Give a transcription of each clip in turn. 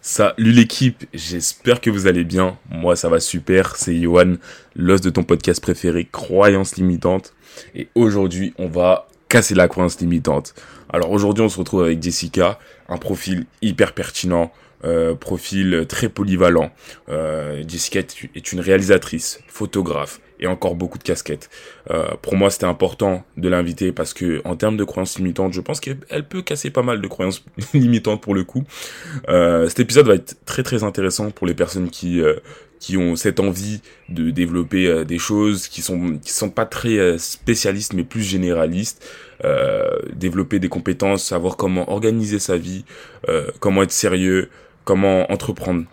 Salut l'équipe, j'espère que vous allez bien. Moi ça va super, c'est Yohan, l'os de ton podcast préféré, Croyance limitante. Et aujourd'hui on va casser la croyance limitante. Alors aujourd'hui on se retrouve avec Jessica, un profil hyper pertinent, euh, profil très polyvalent. Euh, Jessica est une réalisatrice, photographe et encore beaucoup de casquettes. Euh, pour moi, c'était important de l'inviter parce que en termes de croyances limitantes, je pense qu'elle peut casser pas mal de croyances limitantes pour le coup. cet épisode va être très très intéressant pour les personnes qui qui ont cette envie de développer des choses qui sont qui sont pas très spécialistes mais plus généralistes développer des compétences savoir comment organiser sa vie comment être sérieux comment entreprendre.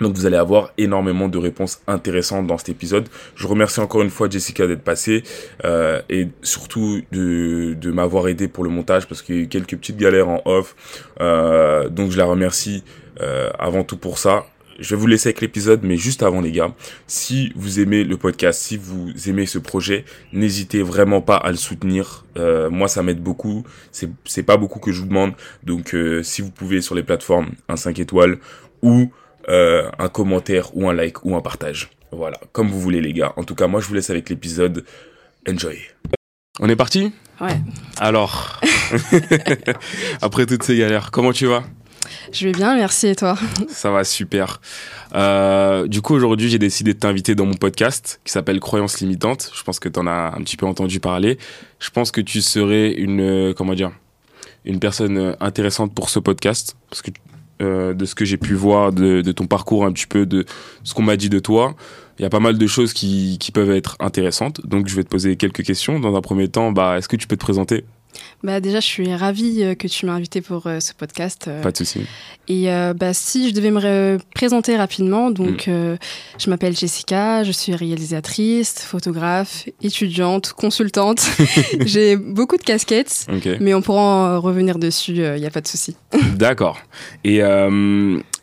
Donc vous allez avoir énormément de réponses intéressantes dans cet épisode. Je remercie encore une fois Jessica d'être passée euh, et surtout de, de m'avoir aidé pour le montage parce qu'il y a eu quelques petites galères en off. Euh, donc je la remercie euh, avant tout pour ça. Je vais vous laisser avec l'épisode, mais juste avant les gars, si vous aimez le podcast, si vous aimez ce projet, n'hésitez vraiment pas à le soutenir. Moi, ça m'aide beaucoup. C'est c'est pas beaucoup que je vous demande. Donc, si vous pouvez sur les plateformes, un 5 étoiles ou euh, un commentaire ou un like ou un partage. Voilà, comme vous voulez les gars. En tout cas, moi, je vous laisse avec l'épisode. Enjoy. On est parti? Ouais. Alors, après toutes ces galères, comment tu vas? Je vais bien, merci et toi? Ça va super. Euh, du coup, aujourd'hui, j'ai décidé de t'inviter dans mon podcast qui s'appelle Croyances limitantes. Je pense que tu en as un petit peu entendu parler. Je pense que tu serais une, euh, comment dire, une personne intéressante pour ce podcast parce que euh, de ce que j'ai pu voir de, ton parcours un petit peu, de ce qu'on m'a dit de toi, il y a pas mal de choses qui, qui peuvent être intéressantes. Donc, je vais te poser quelques questions. Dans un premier temps, bah, est-ce que tu peux te présenter? Bah déjà, je suis ravie euh, que tu m'as invité pour euh, ce podcast. Euh. Pas de souci. Et bah, si je devais me présenter rapidement, donc mm. je m'appelle Jessica, je suis réalisatrice, photographe, étudiante, consultante. J'ai beaucoup de casquettes, mais on pourra en revenir dessus, il n'y a pas de souci. D'accord. Et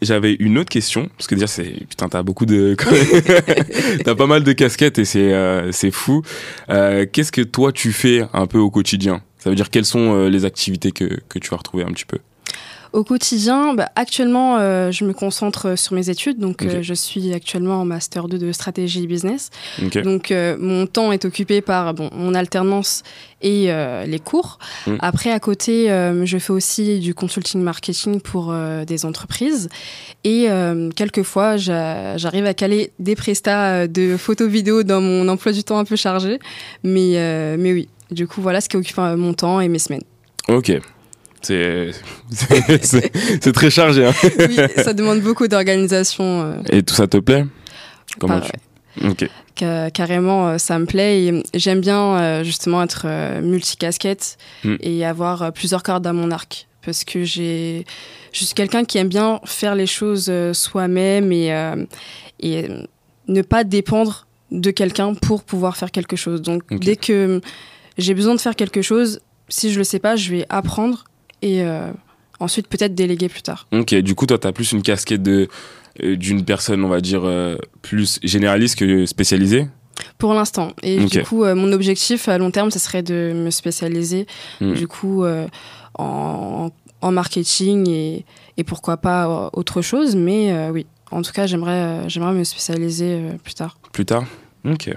j'avais une autre question, parce que déjà, c'est putain, t'as beaucoup de. t'as pas mal de casquettes et c'est c'est fou. Qu'est-ce que toi tu fais un peu au quotidien? Ça veut dire quelles sont euh, les activités que, que tu vas retrouver un petit peu? Au quotidien, bah, actuellement, euh, je me concentre sur mes études. Donc, euh, je suis actuellement en master 2 de stratégie business. Donc, mon temps est occupé par bon, mon alternance et les cours. Mm. Après, à côté, je fais aussi du consulting marketing pour des entreprises. Et quelquefois, j'arrive à caler des prestats de photos vidéo dans mon emploi du temps un peu chargé. Mais, mais oui, du coup, voilà ce qui occupe mon temps et mes semaines. Ok. C'est très chargé. Hein. oui, ça demande beaucoup d'organisation. Euh. Et tout ça te plaît? Comment tu... Ok. carrément, euh, ça me plaît et j'aime bien euh, justement être multicasquette hmm. et avoir plusieurs cordes à mon arc parce que j'ai je suis quelqu'un qui aime bien faire les choses soi-même et, et ne pas dépendre de quelqu'un pour pouvoir faire quelque chose. Donc dès que j'ai besoin de faire quelque chose. Si je le sais pas, je vais apprendre et euh, ensuite peut-être déléguer plus tard. Ok, du coup, toi, tu as plus une casquette de, euh, d'une personne, on va dire, euh, plus généraliste que spécialisée? Pour l'instant. Et du coup, mon objectif à long terme, ce serait de me spécialiser, hmm. du coup, en, en, marketing et, et, pourquoi pas autre chose. Mais oui, en tout cas, j'aimerais, j'aimerais me spécialiser plus tard. Plus tard? Ok.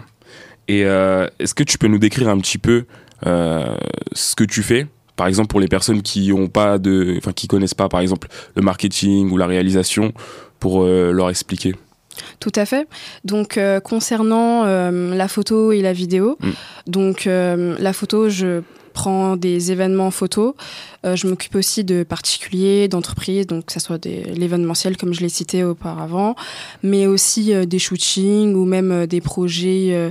Et euh, est-ce que tu peux nous décrire un petit peu euh, ce que tu fais? Par exemple pour les personnes qui ont pas de enfin qui connaissent pas par exemple le marketing ou la réalisation pour euh, leur expliquer tout à fait. Donc concernant la photo et la vidéo, mm. donc la photo, je prends des événements photos. Euh, je m'occupe aussi de particuliers, d'entreprises, donc que ce soit l'événementiel comme je l'ai cité auparavant, mais aussi euh, des shootings ou même euh, des projets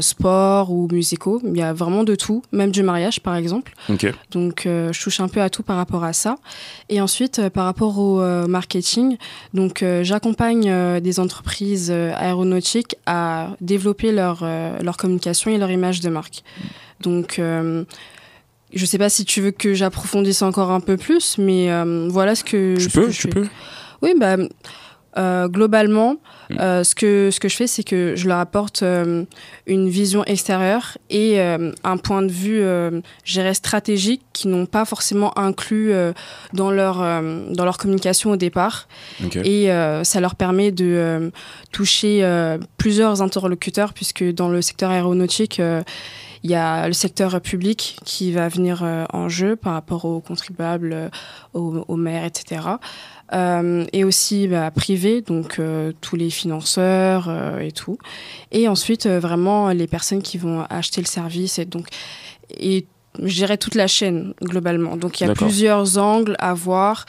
sport ou musicaux. Il y a vraiment de tout, même du mariage par exemple. Donc je touche un peu à tout par rapport à ça. Et ensuite par rapport au marketing, donc j'accompagne des entreprises aéronautiques à développer leur, leur communication et leur image de marque. Donc je sais pas si tu veux que j'approfondisse encore un peu plus, mais euh, voilà ce que. Tu peux, tu peux. Oui, bah. Euh, globalement, Mm. euh, ce, que, ce que je fais, c'est que je leur apporte une vision extérieure et un point de vue, je stratégique qui n'ont pas forcément inclus dans, leur, dans leur communication au départ. Et ça leur permet de toucher plusieurs interlocuteurs, puisque dans le secteur aéronautique, il y a le secteur public qui va venir euh, en jeu par rapport aux contribuables, euh, aux, aux maires, etc. Euh, et aussi bah, privé, donc euh, tous les financeurs euh, et tout. Et ensuite, vraiment, les personnes qui vont acheter le service. Et donc, et je dirais toute la chaîne, globalement. Donc, il y a plusieurs angles à voir.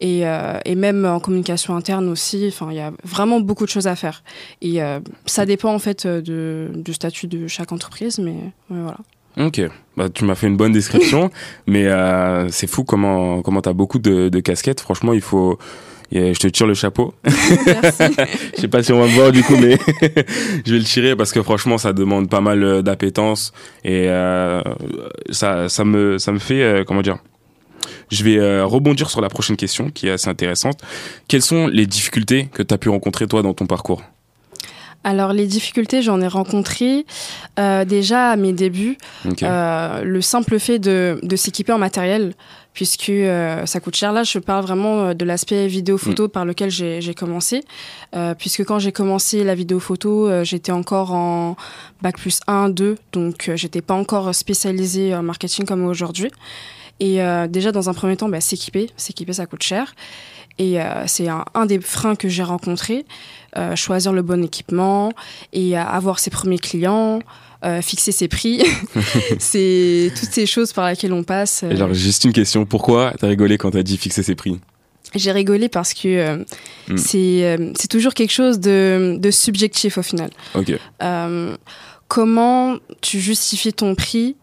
Et, euh, et même en communication interne aussi, enfin, il y a vraiment beaucoup de choses à faire. Et euh, ça dépend en fait euh, de, du statut de chaque entreprise, mais voilà. Ok, bah, tu m'as fait une bonne description, mais euh, c'est fou comment comment t'as beaucoup de, de casquettes. Franchement, il faut, et je te tire le chapeau. Merci. Je sais pas si on va me voir du coup, mais je vais le tirer parce que franchement, ça demande pas mal d'appétence et euh, ça ça me ça me fait euh, comment dire. Je vais euh, rebondir sur la prochaine question qui est assez intéressante. Quelles sont les difficultés que tu as pu rencontrer toi dans ton parcours? Alors, les difficultés, j'en ai rencontré euh, déjà à mes débuts. Euh, le simple fait de, de s'équiper en matériel, puisque euh, ça coûte cher. Là, je parle vraiment de l'aspect vidéo-photo par lequel j'ai commencé. Euh, puisque quand j'ai commencé la vidéo-photo, euh, j'étais encore en bac plus 1, 2, donc j'étais pas encore spécialisée en marketing comme aujourd'hui. Et euh, déjà, dans un premier temps, bah, s'équiper, s'équiper, ça coûte cher. Et euh, c'est un, un des freins que j'ai rencontrés. Euh, choisir le bon équipement et euh, avoir ses premiers clients, fixer ses prix. c'est toutes ces choses par lesquelles on passe. Et genre, juste une question. Pourquoi t'as rigolé quand t'as dit fixer ses prix? J'ai rigolé parce que euh, Mm. c'est euh, c'est toujours quelque chose de, de subjectif au final. Ok. Euh, comment tu justifies ton prix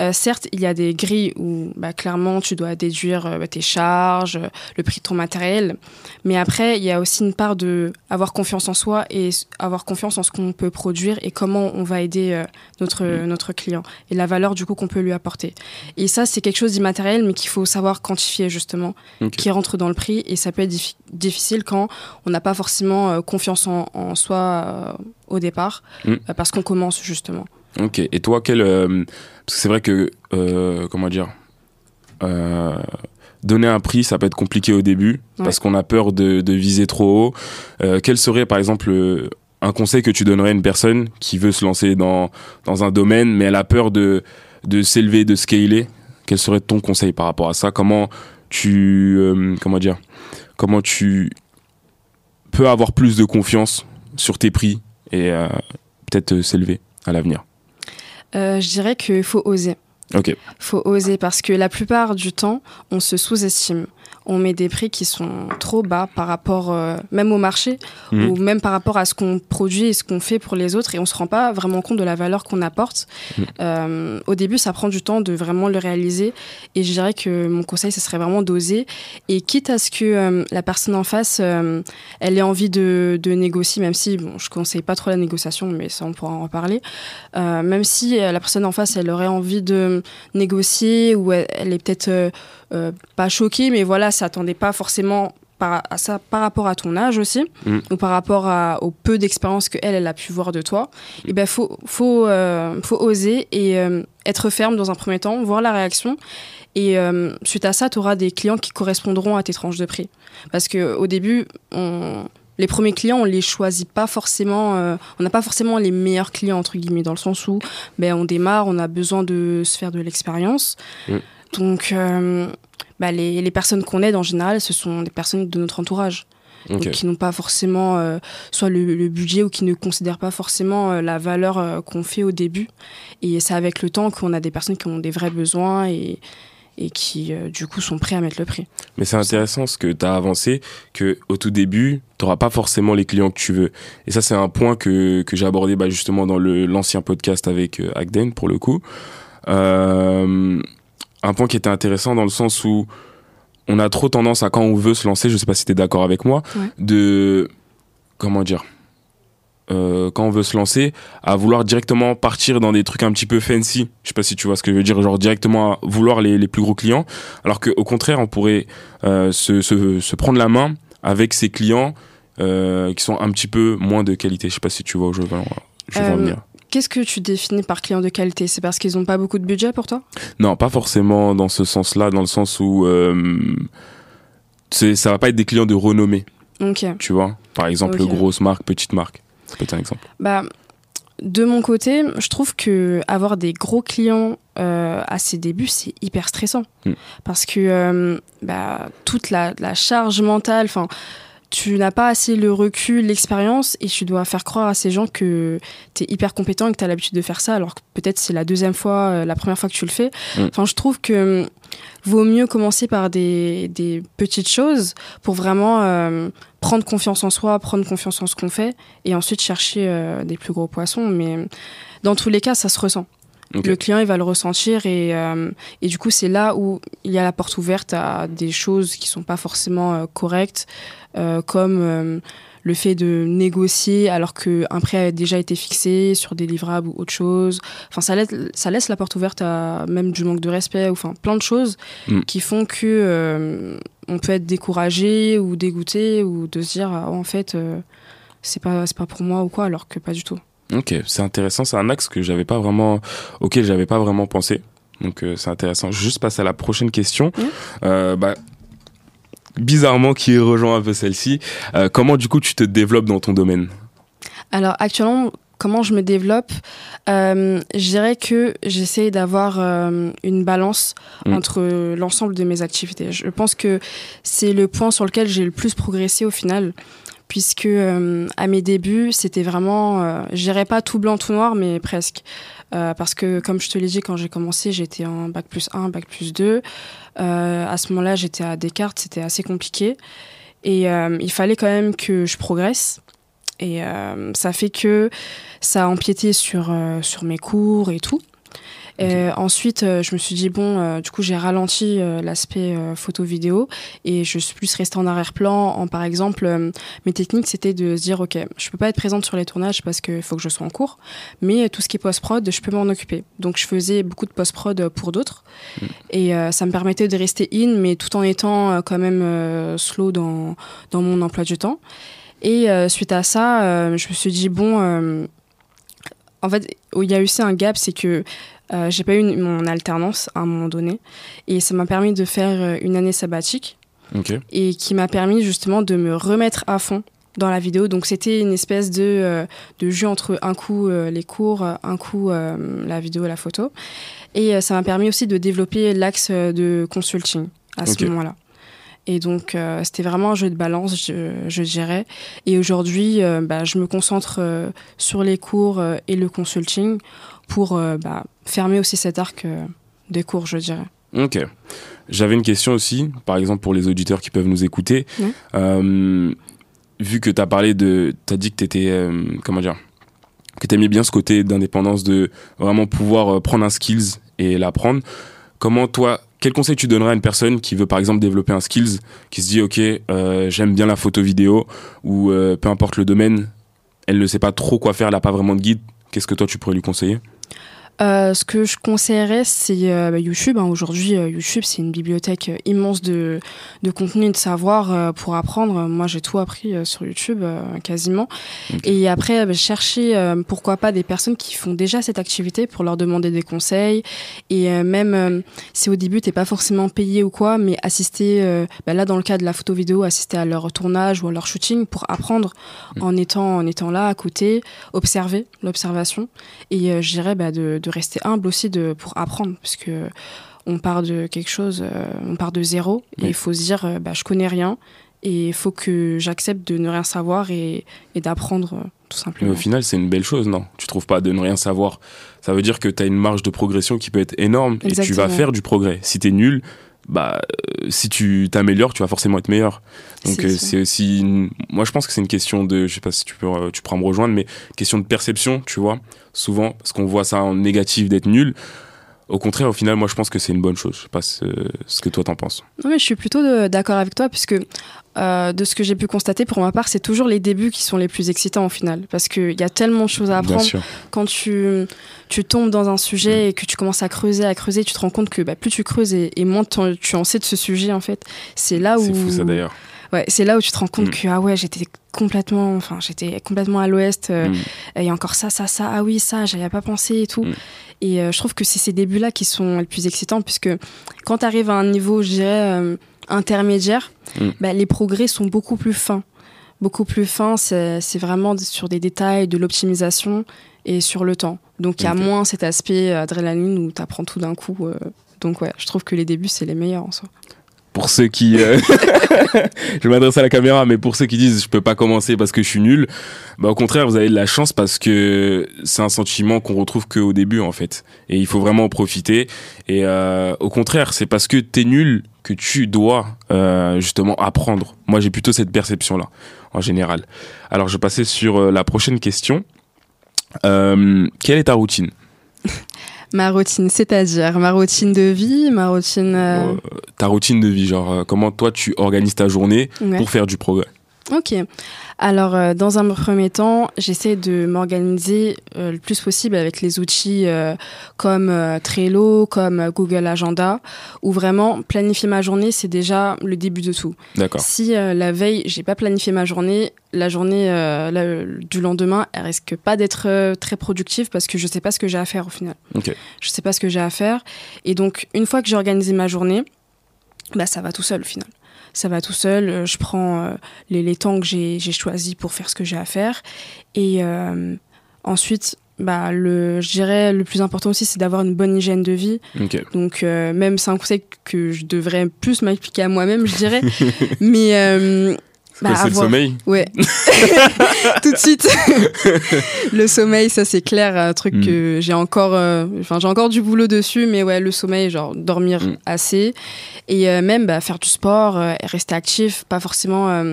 Euh, certes, il y a des grilles où bah, clairement tu dois déduire euh, tes charges, euh, le prix de ton matériel, mais après il y a aussi une part de avoir confiance en soi et avoir confiance en ce qu'on peut produire et comment on va aider notre notre client et la valeur du coup qu'on peut lui apporter. Et ça c'est quelque chose d'immatériel mais qu'il faut savoir quantifier justement, qui rentre dans le prix et ça peut être diffi- difficile quand on n'a pas forcément confiance en, en soi au départ Mm. parce qu'on commence justement. Ok. Et toi, quel euh, Parce que c'est vrai que euh, comment dire euh, Donner un prix, ça peut être compliqué au début parce qu'on a peur de, de viser trop haut. Euh, quel serait, par exemple, un conseil que tu donnerais à une personne qui veut se lancer dans dans un domaine, mais elle a peur de de s'élever, de scaler? Quel serait ton conseil par rapport à ça? Comment tu comment dire Comment tu peux avoir plus de confiance sur tes prix et peut-être s'élever à l'avenir? Je dirais qu'il faut oser. Ok. faut oser parce que la plupart du temps, on se sous-estime. On met des prix qui sont trop bas par rapport euh, même au marché Mhm. ou même par rapport à ce qu'on produit et ce qu'on fait pour les autres et on se rend pas vraiment compte de la valeur qu'on apporte. Mhm. Euh, au début, ça prend du temps de vraiment le réaliser et je dirais que mon conseil, ce serait vraiment d'oser et quitte à ce que euh, la personne en face, elle ait envie de, de négocier, même si bon, je conseille pas trop la négociation, mais ça on pourra en reparler. Même si la personne en face, elle aurait envie de négocier ou elle, elle est peut-être pas choquée, mais voilà, s'attendait pas forcément par, à ça par rapport à ton âge aussi Mm. ou par rapport à, au peu d'expérience que elle, elle a pu voir de toi. Et ben faut faut euh, faut oser et euh, être ferme dans un premier temps, voir la réaction. Et euh, suite à ça, tu auras des clients qui correspondront à tes tranches de prix. Parce que au début, on, les premiers clients, on les choisit pas forcément. euh, on n'a pas forcément les meilleurs clients entre guillemets dans le sens où, ben on démarre, on a besoin de se faire de l'expérience. Mm. Donc, euh, bah, les, les personnes qu'on aide en général, ce sont des personnes de notre entourage donc qui n'ont pas forcément euh, soit le, le budget ou qui ne considèrent pas forcément euh, la valeur qu'on fait au début. Et c'est avec le temps qu'on a des personnes qui ont des vrais besoins et, et qui, euh, du coup, sont prêts à mettre le prix. Mais c'est intéressant ce que tu as avancé, que au tout début, tu n'auras pas forcément les clients que tu veux. Et ça, c'est un point que, que j'ai abordé bah, justement dans l'ancien podcast avec euh, Agden, pour le coup. Euh, un point qui était intéressant dans le sens où on a trop tendance à, quand on veut se lancer, je sais pas si tu es d'accord avec moi, Ouais. de... Comment dire euh, quand on veut se lancer, à vouloir directement partir dans des trucs un petit peu fancy. Je sais pas si tu vois ce que je veux dire, genre directement à vouloir les, les plus gros clients, alors qu'au contraire, on pourrait euh, se, se, se prendre la main avec ses clients, euh, qui sont un petit peu moins de qualité. Je sais pas si tu vois où je veux, je veux en venir. Qu'est-ce que tu définis par client de qualité? C'est parce qu'ils n'ont pas beaucoup de budget pour toi? Non, pas forcément dans ce sens-là, dans le sens où euh, ça va pas être des clients de renommée. Ok. Tu vois? Par exemple, grosse marque, petite marque. Ça peut être un exemple. Bah, de mon côté, je trouve que avoir des gros clients euh, à ses débuts, c'est hyper stressant. Mm. Parce que euh, bah, toute la, la charge mentale, enfin, tu n'as pas assez le recul, l'expérience, et tu dois faire croire à ces gens que tu es hyper compétent et que tu as l'habitude de faire ça, alors que peut-être c'est la deuxième fois, euh, la première fois que tu le fais. Mm. Enfin, je trouve que hum, vaut mieux commencer par des, des petites choses pour vraiment euh, prendre confiance en soi, prendre confiance en ce qu'on fait, et ensuite chercher euh, des plus gros poissons. Mais dans tous les cas, ça se ressent. Le client, il va le ressentir et, euh, et du coup, c'est là où il y a la porte ouverte à des choses qui sont pas forcément euh, correctes, euh, comme le fait de négocier alors qu'un prix a déjà été fixé sur des livrables ou autre chose. Enfin, ça laisse, ça laisse la porte ouverte à même du manque de respect ou enfin plein de choses Mm. qui font que on peut être découragé ou dégoûté ou de se dire ah, en fait c'est pas c'est pas pour moi ou quoi alors que pas du tout. Ok, c'est intéressant. C'est un axe que j'avais pas vraiment, auquel j'avais pas vraiment pensé. Donc euh, c'est intéressant. Je Juste passer à la prochaine question. Euh, bah, bizarrement, qui rejoint un peu celle-ci. Euh, comment du coup tu te développes dans ton domaine? Alors actuellement, comment je me développe? Je dirais que j'essaie d'avoir une balance Mm. entre l'ensemble de mes activités. Je pense que c'est le point sur lequel j'ai le plus progressé au final. Puisque euh, à mes débuts, c'était vraiment, euh, je dirais pas tout blanc, tout noir, mais presque. Euh, parce que, comme je te l'ai dit, quand j'ai commencé, j'étais en bac plus 1, bac plus 2. Euh, à ce moment-là, j'étais à Descartes, c'était assez compliqué. Et euh, il fallait quand même que je progresse. Et euh, ça fait que ça a empiété sur, sur mes cours et tout. Euh, ensuite, euh, je me suis dit, bon, euh, du coup, j'ai ralenti euh, l'aspect euh, photo-vidéo et je suis plus restée en arrière-plan. En, par exemple, mes techniques, c'était de se dire, OK, je peux pas être présente sur les tournages parce qu'il faut que je sois en cours, mais tout ce qui est post-prod, je peux m'en occuper. Donc, je faisais beaucoup de post-prod pour d'autres et euh, ça me permettait de rester in, mais tout en étant euh, quand même euh, slow dans, dans mon emploi du temps. Et euh, suite à ça, euh, je me suis dit, bon, euh, en fait, où il y a eu aussi un gap, c'est que euh, j'ai pas eu une- mon alternance à un moment donné. Et ça m'a permis de faire euh, une année sabbatique Ok. et qui m'a permis justement de me remettre à fond dans la vidéo. Donc c'était une espèce de, euh, de jeu entre un coup euh, les cours, un coup la vidéo et la photo. Et ça m'a permis aussi de développer l'axe de consulting à ce moment-là. Et donc euh, c'était vraiment un jeu de balance, je, je dirais. Et aujourd'hui, euh, bah, je me concentre euh, sur les cours et le consulting pour bah, fermer aussi cet arc euh, des cours, je dirais. Ok. J'avais une question aussi, par exemple pour les auditeurs qui peuvent nous écouter. Euh, vu que tu as parlé de. Tu as dit que tu étais. comment dire Que tu aimais bien ce côté d'indépendance, de vraiment pouvoir euh, prendre un skills et l'apprendre. Comment toi. Quel conseil tu donnerais à une personne qui veut par exemple développer un skills, qui se dit ok euh, j'aime bien la photo vidéo ou euh, peu importe le domaine, elle ne sait pas trop quoi faire, elle n'a pas vraiment de guide. Qu'est-ce que toi tu pourrais lui conseiller? Euh, ce que je conseillerais, c'est euh, bah, YouTube. hein. Aujourd'hui, euh, YouTube, c'est une bibliothèque immense de, de contenu et de savoir pour apprendre. Moi, j'ai tout appris sur YouTube, quasiment. Et après, bah, chercher, pourquoi pas, des personnes qui font déjà cette activité pour leur demander des conseils. Et même si au début, t'es pas forcément payé ou quoi, mais assister, bah, là, dans le cas de la photo vidéo, assister à leur tournage ou à leur shooting pour apprendre Mm. en, étant, en étant là à côté, observer l'observation. Et je dirais bah, de, de rester humble aussi de, pour apprendre, parce que on part de quelque chose, euh, on part de zéro, et il faut se dire, euh, bah, je connais rien, et il faut que j'accepte de ne rien savoir et, et d'apprendre, euh, tout Mais simplement. au final, c'est une belle chose, non? Tu trouves pas de ne rien savoir? Ça veut dire que tu as une marge de progression qui peut être énorme et tu vas faire du progrès. Si tu es nul, bah, euh, si tu t'améliores, tu vas forcément être meilleur. Donc C'est euh, c'est aussi, une- moi je pense que c'est une question de, je sais pas si tu peux, euh, tu pourras me rejoindre, mais question de perception, tu vois. Souvent, parce qu'on voit ça en négatif d'être nul. Au contraire, au final, moi je pense que c'est une bonne chose. Je sais pas ce, ce que toi t'en penses. Non, mais je suis plutôt d'accord avec toi, puisque euh, de ce que j'ai pu constater, pour ma part, c'est toujours les débuts qui sont les plus excitants au final, parce qu'il y a tellement de choses à Bien apprendre. sûr. quand tu, tu tombes dans un Mm. sujet et que tu commences à creuser, à creuser, tu te rends compte que bah, plus tu creuses et, et moins tu en sais de ce sujet, en fait, c'est là où. C'est fou ça d'ailleurs. Ouais, c'est là où tu te rends compte mm. que ah ouais, j'étais complètement, enfin j'étais complètement à l'ouest. Euh, mm. Et encore ça, ça, ça. Ah oui, ça, j'avais pas pensé et tout. Mm. Et euh, je trouve que c'est ces débuts-là qui sont les plus excitants puisque quand tu arrives à un niveau, je dirais euh, intermédiaire, bah, les progrès sont beaucoup plus fins, beaucoup plus fins. C'est vraiment sur des détails, de l'optimisation et sur le temps. Donc il y a moins cet aspect adrénaline où tu apprends tout d'un coup. donc ouais, je trouve que les débuts c'est les meilleurs en soi pour ceux qui euh, je m'adresse à la caméra mais pour ceux qui disent je peux pas commencer parce que je suis nul bah au contraire vous avez de la chance parce que c'est un sentiment qu'on retrouve qu'au début en fait. Et il faut vraiment en profiter. Et euh, au contraire c'est parce que tu es nul que tu dois euh, justement apprendre. Moi j'ai plutôt cette perception là en général. Alors je passer sur la prochaine question. Quelle est ta routine? Ma routine, c'est-à-dire ma routine de vie, ma routine. Euh, euh, ta routine de vie, genre euh, comment toi tu organises ta journée pour faire du progrès? Ok. Alors, euh, dans un premier temps, j'essaie de m'organiser euh, le plus possible avec les outils euh, comme Trello, comme Google Agenda, où vraiment planifier ma journée, c'est déjà le début de tout. D'accord. Si la veille, j'ai pas planifié ma journée, la journée du lendemain, elle risque pas d'être très productive parce que je sais pas ce que j'ai à faire au final. Ok. Je sais pas ce que j'ai à faire. Et donc, une fois que j'ai organisé ma journée, bah, ça va tout seul au final ça va tout seul. Euh, je prends euh, les, les, temps que j'ai choisis pour faire ce que j'ai à faire. Et euh, ensuite, bah, le, je dirais le plus important aussi, c'est d'avoir une bonne hygiène de vie. Donc, même c'est un conseil que je devrais plus m'appliquer à moi-même, je dirais. Mais bah, c'est le sommeil Ouais. Tout de suite. le sommeil, ça c'est clair, un truc mm. que j'ai encore, euh, enfin j'ai encore du boulot dessus, mais ouais, le sommeil, genre dormir mm. assez et euh, même bah, faire du sport, euh, rester actif, pas forcément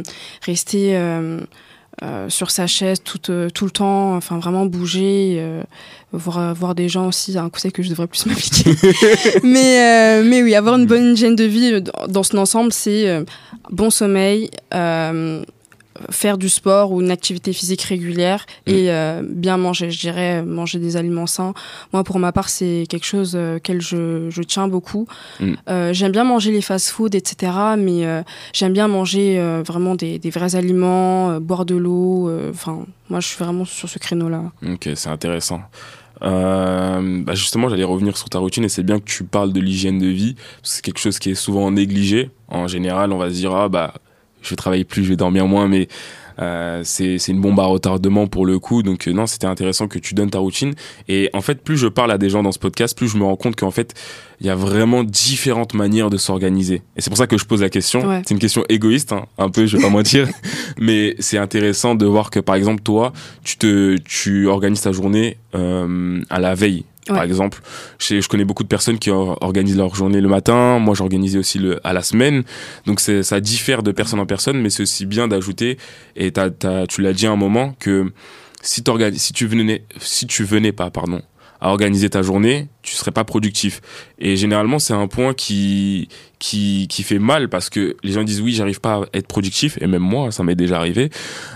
rester euh, sur sa chaise tout, euh, tout le temps, enfin vraiment bouger, euh, voir, voir des gens aussi, un conseil que je devrais plus m'appliquer. mais, mais oui, avoir une bonne hygiène de vie dans son ensemble, c'est bon sommeil, faire du sport ou une activité physique régulière mm. et euh, bien manger. Je dirais manger des aliments sains. Moi, pour ma part, c'est quelque chose euh, auquel je, je, tiens beaucoup. Mm. Euh, j'aime bien manger les fast-foods, etc. Mais j'aime bien manger vraiment des, des, vrais aliments, boire de l'eau. Enfin, moi, je suis vraiment sur ce créneau-là. Ok, c'est intéressant. bah justement, j'allais revenir sur ta routine et c'est bien que tu parles de l'hygiène de vie. C'est quelque chose qui est souvent négligé. En général, on va se dire ah bah je vais travailler plus, je vais dormir moins, mais euh, c'est une bombe à retardement pour le coup. Donc euh, non, c'était intéressant que tu donnes ta routine. Et en fait, plus je parle à des gens dans ce podcast, plus je me rends compte qu'en fait, il y a vraiment différentes manières de s'organiser. Et c'est pour ça que je pose la question. C'est une question égoïste, hein, un peu, je vais pas mentir, mais c'est intéressant de voir que par exemple toi, tu te, tu organises ta journée euh, à la veille par exemple. Je, je, connais beaucoup de personnes qui organisent leur journée le matin. Moi, j'organisais aussi le, à la semaine. Donc, ça diffère de personne en personne, mais c'est aussi bien d'ajouter, et tu l'as dit à un moment, que si, si tu venais, si tu venais pas, pardon, à organiser ta journée, tu serais pas productif. Et généralement, c'est un point qui, qui, qui fait mal parce que les gens disent oui, j'arrive pas à être productif, et même moi, ça m'est déjà arrivé.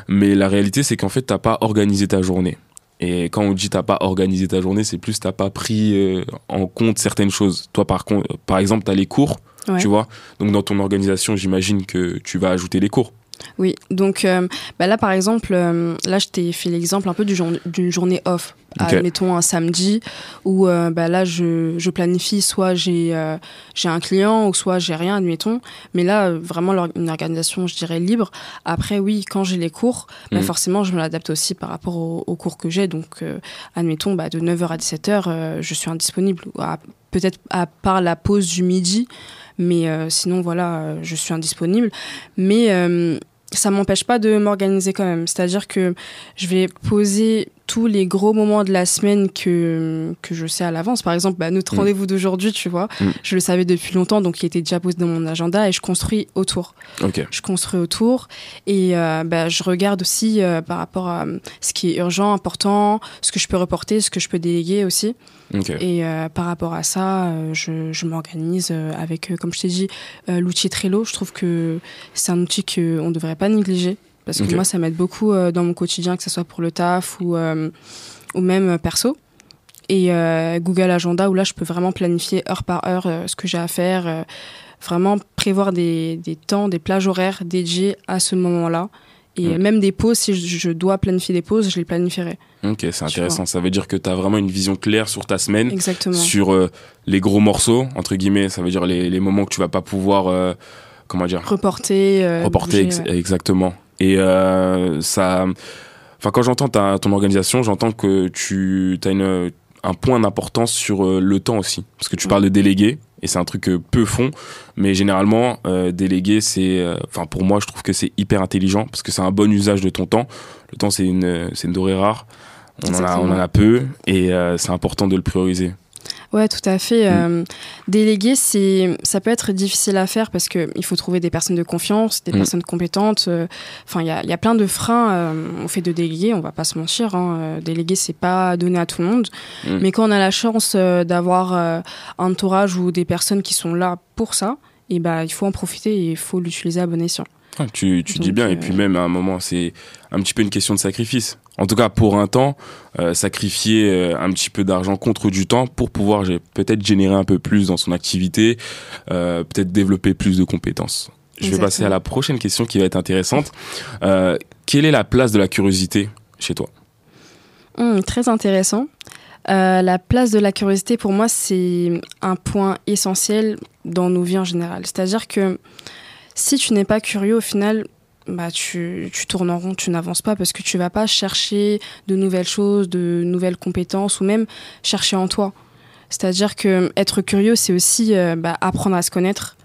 Mais la réalité, c'est qu'en fait, t'as pas organisé ta journée. Et quand on dit t'as pas organisé ta journée, c'est plus t'as pas pris euh, en compte certaines choses. Toi, par contre, par exemple, t'as les cours, tu vois. Donc dans ton organisation, j'imagine que tu vas ajouter les cours. Oui, donc euh, bah là par exemple, euh, là je t'ai fait l'exemple un peu d'une journée off. Mettons un samedi où euh, bah là je, je, planifie soit j'ai j'ai un client ou soit j'ai rien, admettons. Mais là vraiment une organisation je dirais libre. Après oui, quand j'ai les cours, bah, mhm. forcément je me l'adapte aussi par rapport aux, cours que j'ai. Donc admettons bah, de 9h à 17h je suis indisponible. Peut-être à part la pause du midi. Mais euh, sinon, voilà, euh, je suis indisponible. Mais euh, ça m'empêche pas de m'organiser quand même. C'est-à-dire que je vais poser tous les gros moments de la semaine que, que je sais à l'avance. Par exemple, bah, notre mm. rendez-vous d'aujourd'hui, tu vois, mm. je le savais depuis longtemps, donc il était déjà posé dans mon agenda et je construis autour. Je construis autour et bah, je regarde aussi par rapport à ce qui est urgent, important, ce que je peux reporter, ce que je peux déléguer aussi. Et euh, par rapport à ça, euh, je, je m'organise euh, avec, comme je t'ai dit, l'outil Trello. Je trouve que c'est un outil qu'on ne devrait pas négliger. Parce que moi, ça m'aide beaucoup dans mon quotidien, que ce soit pour le taf ou, ou même perso. et Google Agenda où là je peux vraiment planifier heure par heure ce que j'ai à faire, vraiment prévoir des, des, temps, des plages horaires dédiées à ce moment-là. Et même des pauses, si je, dois planifier des pauses, je les planifierai. Ok, c'est intéressant. Ça veut dire que tu as vraiment une vision claire sur ta semaine. Exactement. Sur euh, les gros morceaux, entre guillemets. Ça veut dire les, les moments que tu vas pas pouvoir, euh, comment dire Reporter. Euh, Reporter, exactement. Et ça. Enfin, quand j'entends ton organisation, j'entends que tu as une un point d'importance sur le temps aussi. Parce que tu parles de déléguer, et c'est un truc que peu font mais généralement euh, déléguer c'est euh, enfin pour moi je trouve que c'est hyper intelligent parce que c'est un bon usage de ton temps le temps c'est une c'est une dorée rare on en, a, on en a peu et euh, c'est important de le prioriser Ouais, tout à fait. Mm. Euh, déléguer, c'est, ça peut être difficile à faire parce que il faut trouver des personnes de confiance, des mm. personnes compétentes. Euh, enfin, il y a, y a, plein de freins euh, au fait de déléguer. On va pas se mentir. Hein. Déléguer, c'est pas donné à tout le monde. Mm. Mais quand on a la chance d'avoir un entourage ou des personnes qui sont là pour ça, et eh ben, il faut en profiter et il faut l'utiliser à bon escient. Ah, tu, tu dis bien, et puis même à un moment, c'est un petit peu une question de sacrifice en tout cas pour un temps, euh, sacrifier euh, un petit peu d'argent contre du temps pour pouvoir peut-être générer un peu plus dans son activité, euh, peut-être développer plus de compétences. Je vais passer à la prochaine question qui va être intéressante. quelle est la place de la curiosité chez toi? Hum, Très intéressant. la place de la curiosité, pour moi, c'est un point essentiel dans nos vies en général. C'est-à-dire que si tu n'es pas curieux, au final, bah, tu, tu tournes en rond, tu n'avances pas parce que tu vas pas chercher de nouvelles choses, de nouvelles compétences ou même chercher en toi. C'est-à-dire que être curieux, c'est aussi euh, bah, apprendre à se connaître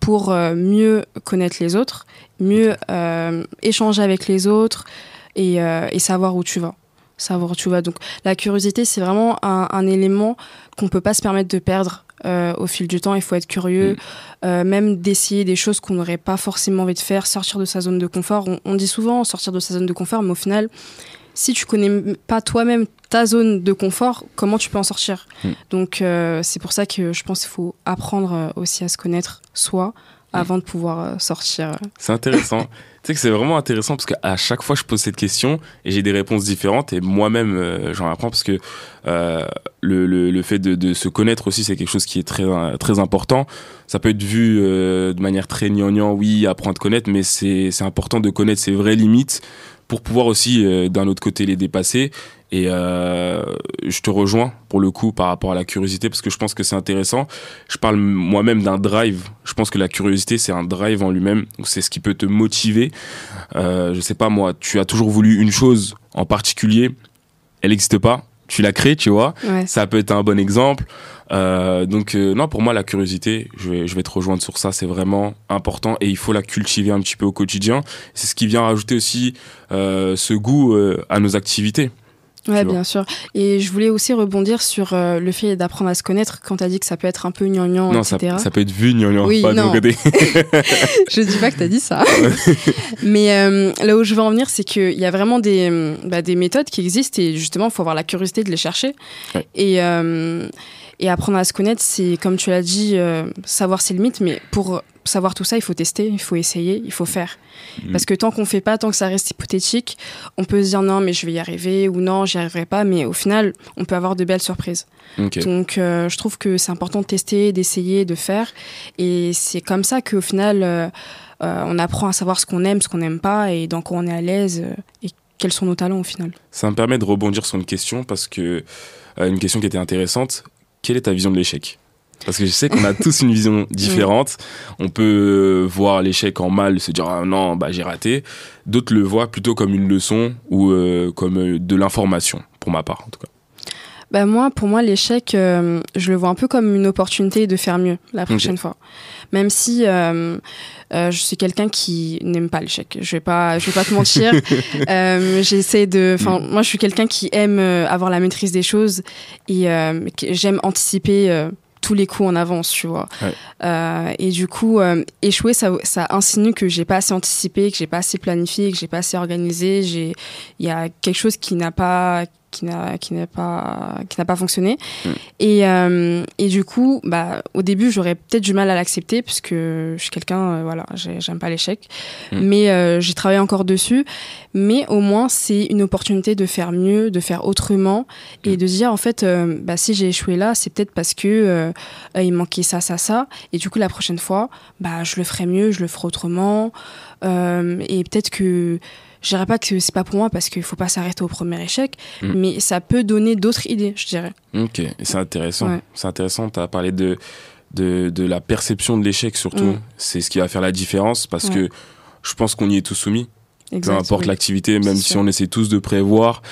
pour euh, mieux connaître les autres, mieux euh, échanger avec les autres et, et, savoir où tu vas. Savoir tu vas. Donc la curiosité, c'est vraiment un, un élément qu'on peut pas se permettre de perdre euh, au fil du temps. Il faut être curieux, mm. euh, même d'essayer des choses qu'on n'aurait pas forcément envie de faire, sortir de sa zone de confort. On, dit souvent sortir de sa zone de confort, mais au final, si tu connais pas toi-même ta zone de confort, comment tu peux en sortir? Mm. Donc euh, c'est pour ça que je pense qu'il faut apprendre aussi à se connaître soi mm. avant de pouvoir sortir. C'est intéressant. Sais que c'est vraiment intéressant parce qu'à chaque fois je pose cette question et j'ai des réponses différentes et moi-même euh, j'en apprends parce que euh, le, le, fait de, de, se connaître aussi c'est quelque chose qui est très très important. Ça peut être vu euh, de manière très gnangnan, oui, apprendre à connaître, mais c'est important de connaître ses vraies limites pour pouvoir aussi euh, d'un autre côté les dépasser. Et euh, je te rejoins pour le coup par rapport à la curiosité parce que je pense que c'est intéressant. Je parle moi-même d'un drive. Je pense que la curiosité c'est un drive en lui-même. C'est ce qui peut te motiver. Euh, je sais pas moi, tu as toujours voulu une chose en particulier, elle n'existe pas. Tu l'as créée, tu vois. Ça peut être un bon exemple. Euh, donc euh, non, pour moi la curiosité, je vais, je vais te rejoindre sur ça, c'est vraiment important et il faut la cultiver un petit peu au quotidien. C'est ce qui vient rajouter aussi euh, ce goût à nos activités. Ouais, bien sûr. Et je voulais aussi rebondir sur euh, le fait d'apprendre à se connaître quand tu as dit que ça peut être un peu gnangnan, non, etc. Ça, ça peut être vu gnangnan, oui, pas non. de côté. je dis pas que tu as dit ça. Mais euh, là où je veux en venir, c'est qu'il y a vraiment des, bah, des méthodes qui existent et justement, il faut avoir la curiosité de les chercher. Ouais. Et et apprendre à se connaître, c'est, comme tu l'as dit, euh, savoir ses limites, mais pour savoir tout ça, il faut tester, il faut essayer, il faut faire. Mm. Parce que tant qu'on fait pas, tant que ça reste hypothétique, on peut se dire non, mais je vais y arriver ou non, j'y arriverai pas, mais au final, on peut avoir de belles surprises. Donc, euh, je trouve que c'est important de tester, d'essayer, de faire. Et c'est comme ça qu'au final, euh, on apprend à savoir ce qu'on aime, ce qu'on n'aime pas et dans quoi on est à l'aise et quels sont nos talents au final. Ça me permet de rebondir sur une question parce que une question qui était intéressante quelle est ta vision de l'échec parce que je sais qu'on a tous une vision différente. On peut voir l'échec en mal, se dire ah non, bah j'ai raté. D'autres le voient plutôt comme une leçon ou euh, comme euh, de l'information, pour ma part en tout cas. Bah moi, pour moi, l'échec, euh, je le vois un peu comme une opportunité de faire mieux la prochaine fois. Même si je suis quelqu'un qui n'aime pas l'échec, je vais pas, je vais pas te mentir. J'essaie de, enfin, moi, je suis quelqu'un qui aime avoir la maîtrise des choses et j'aime anticiper tous les coups en avance, tu vois. Euh, et du coup, euh, échouer, ça, ça insinue que j'ai pas assez anticipé, que j'ai pas assez planifié, que j'ai pas assez organisé. J'ai, il y a quelque chose qui n'a pas, qui n'a qui n'a pas qui n'a pas fonctionné. Mm. Et euh, et du coup, bah au début, j'aurais peut-être du mal à l'accepter puisque je suis quelqu'un euh, voilà, j'aime pas l'échec. Mm. Mais euh, j'ai travaillé encore dessus, mais au moins c'est une opportunité de faire mieux, de faire autrement et mm. de dire en fait bah si j'ai échoué là, c'est peut-être parce que il manquait ça ça ça et du coup la prochaine fois, bah je le ferai mieux, je le ferai autrement et peut-être que je dirais pas que c'est pas pour moi parce qu'il faut pas s'arrêter au premier échec, mm. mais ça peut donner d'autres idées, je dirais. Ok, c'est intéressant. C'est intéressant. Tu as parlé de, de, de, la perception de l'échec surtout. Mm. C'est ce qui va faire la différence parce que je pense qu'on y est tous soumis. Peu importe l'activité, même si on essaie tous de prévoir,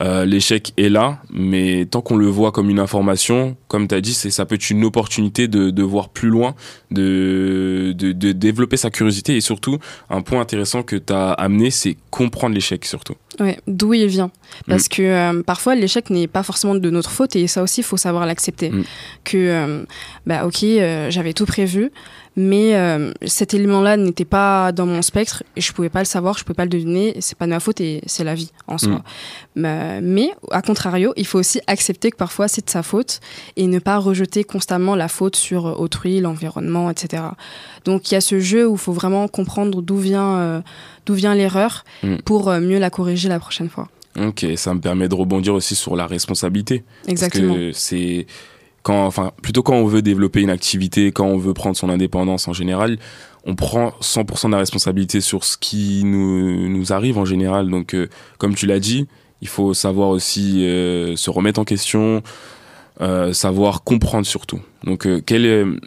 euh, l'échec est là, mais tant qu'on le voit comme une information, comme tu as dit, ça peut être une opportunité de, de voir plus loin, de, de, de, développer sa curiosité et surtout un point intéressant que tu as amené, c'est comprendre l'échec surtout. Ouais, d'où il vient. Parce mm. que euh, parfois l'échec n'est pas forcément de notre faute et ça aussi il faut savoir l'accepter. Mm. Que euh, bah ok, j'avais tout prévu, mais euh, cet élément-là n'était pas dans mon spectre et je pouvais pas le savoir, je pouvais pas le deviner. C'est pas de ma faute et c'est la vie en soi. Mm. Mais, à contrario, il faut aussi accepter que parfois c'est de sa faute et ne pas rejeter constamment la faute sur autrui, l'environnement, etc. Donc il y a ce jeu où il faut vraiment comprendre d'où vient euh, d'où vient l'erreur mm. pour euh, mieux la corriger la prochaine fois. Ok, ça me permet de rebondir aussi sur la responsabilité. Exactement. Parce que c'est quand, enfin, plutôt quand on veut développer une activité, quand on veut prendre son indépendance en général, on prend 100% de la responsabilité sur ce qui nous, nous arrive en général. Donc, euh, comme tu l'as dit, il faut savoir aussi euh, se remettre en question, euh, savoir comprendre surtout. Donc, quel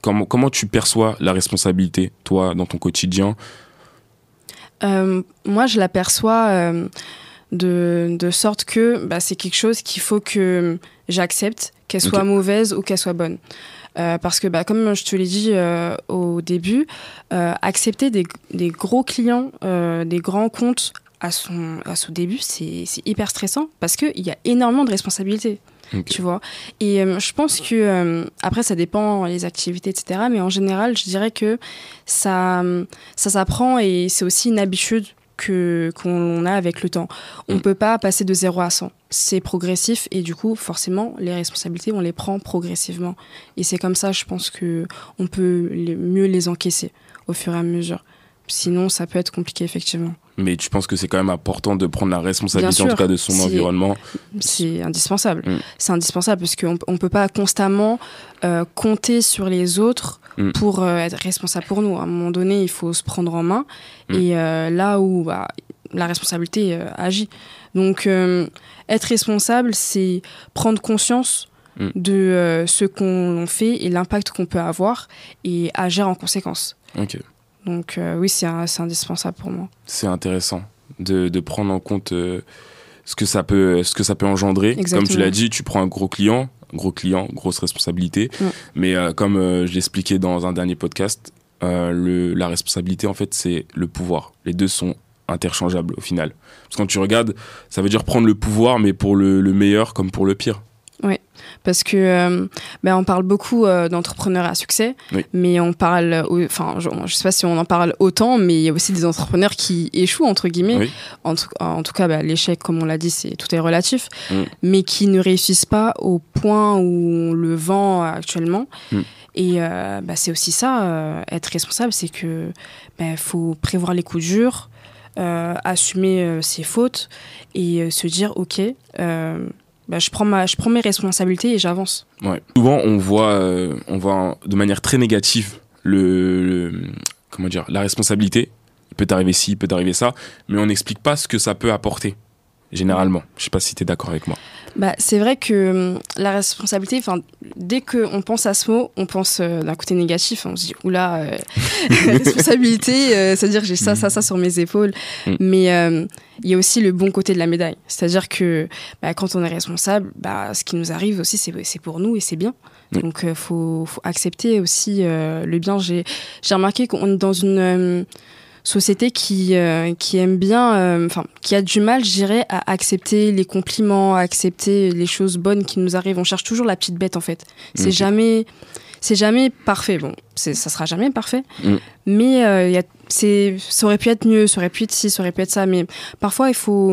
comment, comment tu perçois la responsabilité, toi, dans ton quotidien? Moi, je l'aperçois de, de sorte que bah, c'est quelque chose qu'il faut que j'accepte, qu'elle soit mauvaise ou qu'elle soit bonne. Euh, parce que, bah, comme je te l'ai dit euh, au début, euh, accepter des, des, gros clients, des grands comptes à son, à son début, c'est hyper stressant parce qu'il y a énormément de responsabilités. Tu vois Et je pense que, après, ça dépend les activités, etc. Mais en général, je dirais que ça, ça s'apprend et c'est aussi une habitude que qu'on a avec le temps. On ne mm. peut pas passer de 0 à 100. C'est progressif et du coup, forcément, les responsabilités, on les prend progressivement. Et c'est comme ça, je pense que on peut mieux les encaisser au fur et à mesure. Sinon, ça peut être compliqué, effectivement. Mais tu penses que c'est quand même important de prendre la responsabilité, en tout cas, de son environnement? C'est indispensable. Mm. C'est indispensable parce qu'on ne peut pas constamment euh, compter sur les autres mm. pour euh, être responsable pour nous. À un moment donné, il faut se prendre en main. Mm. Et euh, là où bah, la responsabilité agit. Donc, être responsable, c'est prendre conscience de ce qu'on fait et l'impact qu'on peut avoir et agir en conséquence. Donc euh, oui, c'est indispensable pour moi. C'est intéressant de, de, prendre en compte euh, ce, que ça peut, ce que ça peut engendrer. Comme tu l'as dit, tu prends un gros client, gros client, grosse responsabilité. Mais euh, comme je l'expliquais dans un dernier podcast, le, la responsabilité, en fait, c'est le pouvoir. Les deux sont interchangeables au final. Parce que quand tu regardes, ça veut dire prendre le pouvoir, mais pour le, le meilleur comme pour le pire. Oui, parce que euh, ben, on parle beaucoup euh, d'entrepreneurs à succès, mais on parle, enfin, je, ne sais pas si on en parle autant, mais il y a aussi des entrepreneurs qui échouent entre guillemets. En, tout, en, tout cas, ben, l'échec, comme on l'a dit, c'est tout est relatif, mm. mais qui ne réussissent pas au point où on le vend actuellement. Mm. Et euh, ben, c'est aussi ça, être responsable, c'est que ben, faut prévoir les coups durs, assumer ses fautes et se dire, ok bah, je, prends ma, je prends mes responsabilités et j'avance. Souvent, on voit, euh, on voit de manière très négative le, comment dire, la responsabilité. Il peut t'arriver ci, il peut t'arriver ça, mais on n'explique pas ce que ça peut apporter, généralement. Je sais pas si tu es d'accord avec moi bah, C'est vrai que hum, la responsabilité, dès qu'on pense à ce mot, on pense euh, d'un côté négatif. On se dit, oula, euh, responsabilité, euh, c'est-à-dire j'ai ça, ça, ça sur mes épaules. Mm. Mais il y a aussi le bon côté de la médaille. C'est-à-dire que bah, quand on est responsable, bah, ce qui nous arrive aussi, c'est pour nous et c'est bien. Mm. Donc, il faut, faut, accepter aussi le bien. J'ai remarqué qu'on est dans une société qui euh, qui aime bien, euh, enfin qui a du mal, je dirais, à accepter les compliments, à accepter les choses bonnes qui nous arrivent. On cherche toujours la petite bête en fait. C'est jamais c'est jamais parfait. Bon, ça sera jamais parfait, Mm. mais euh, y a, c'est, ça aurait pu être mieux, ça aurait pu être ci, ça aurait pu être ça. Mais parfois, il faut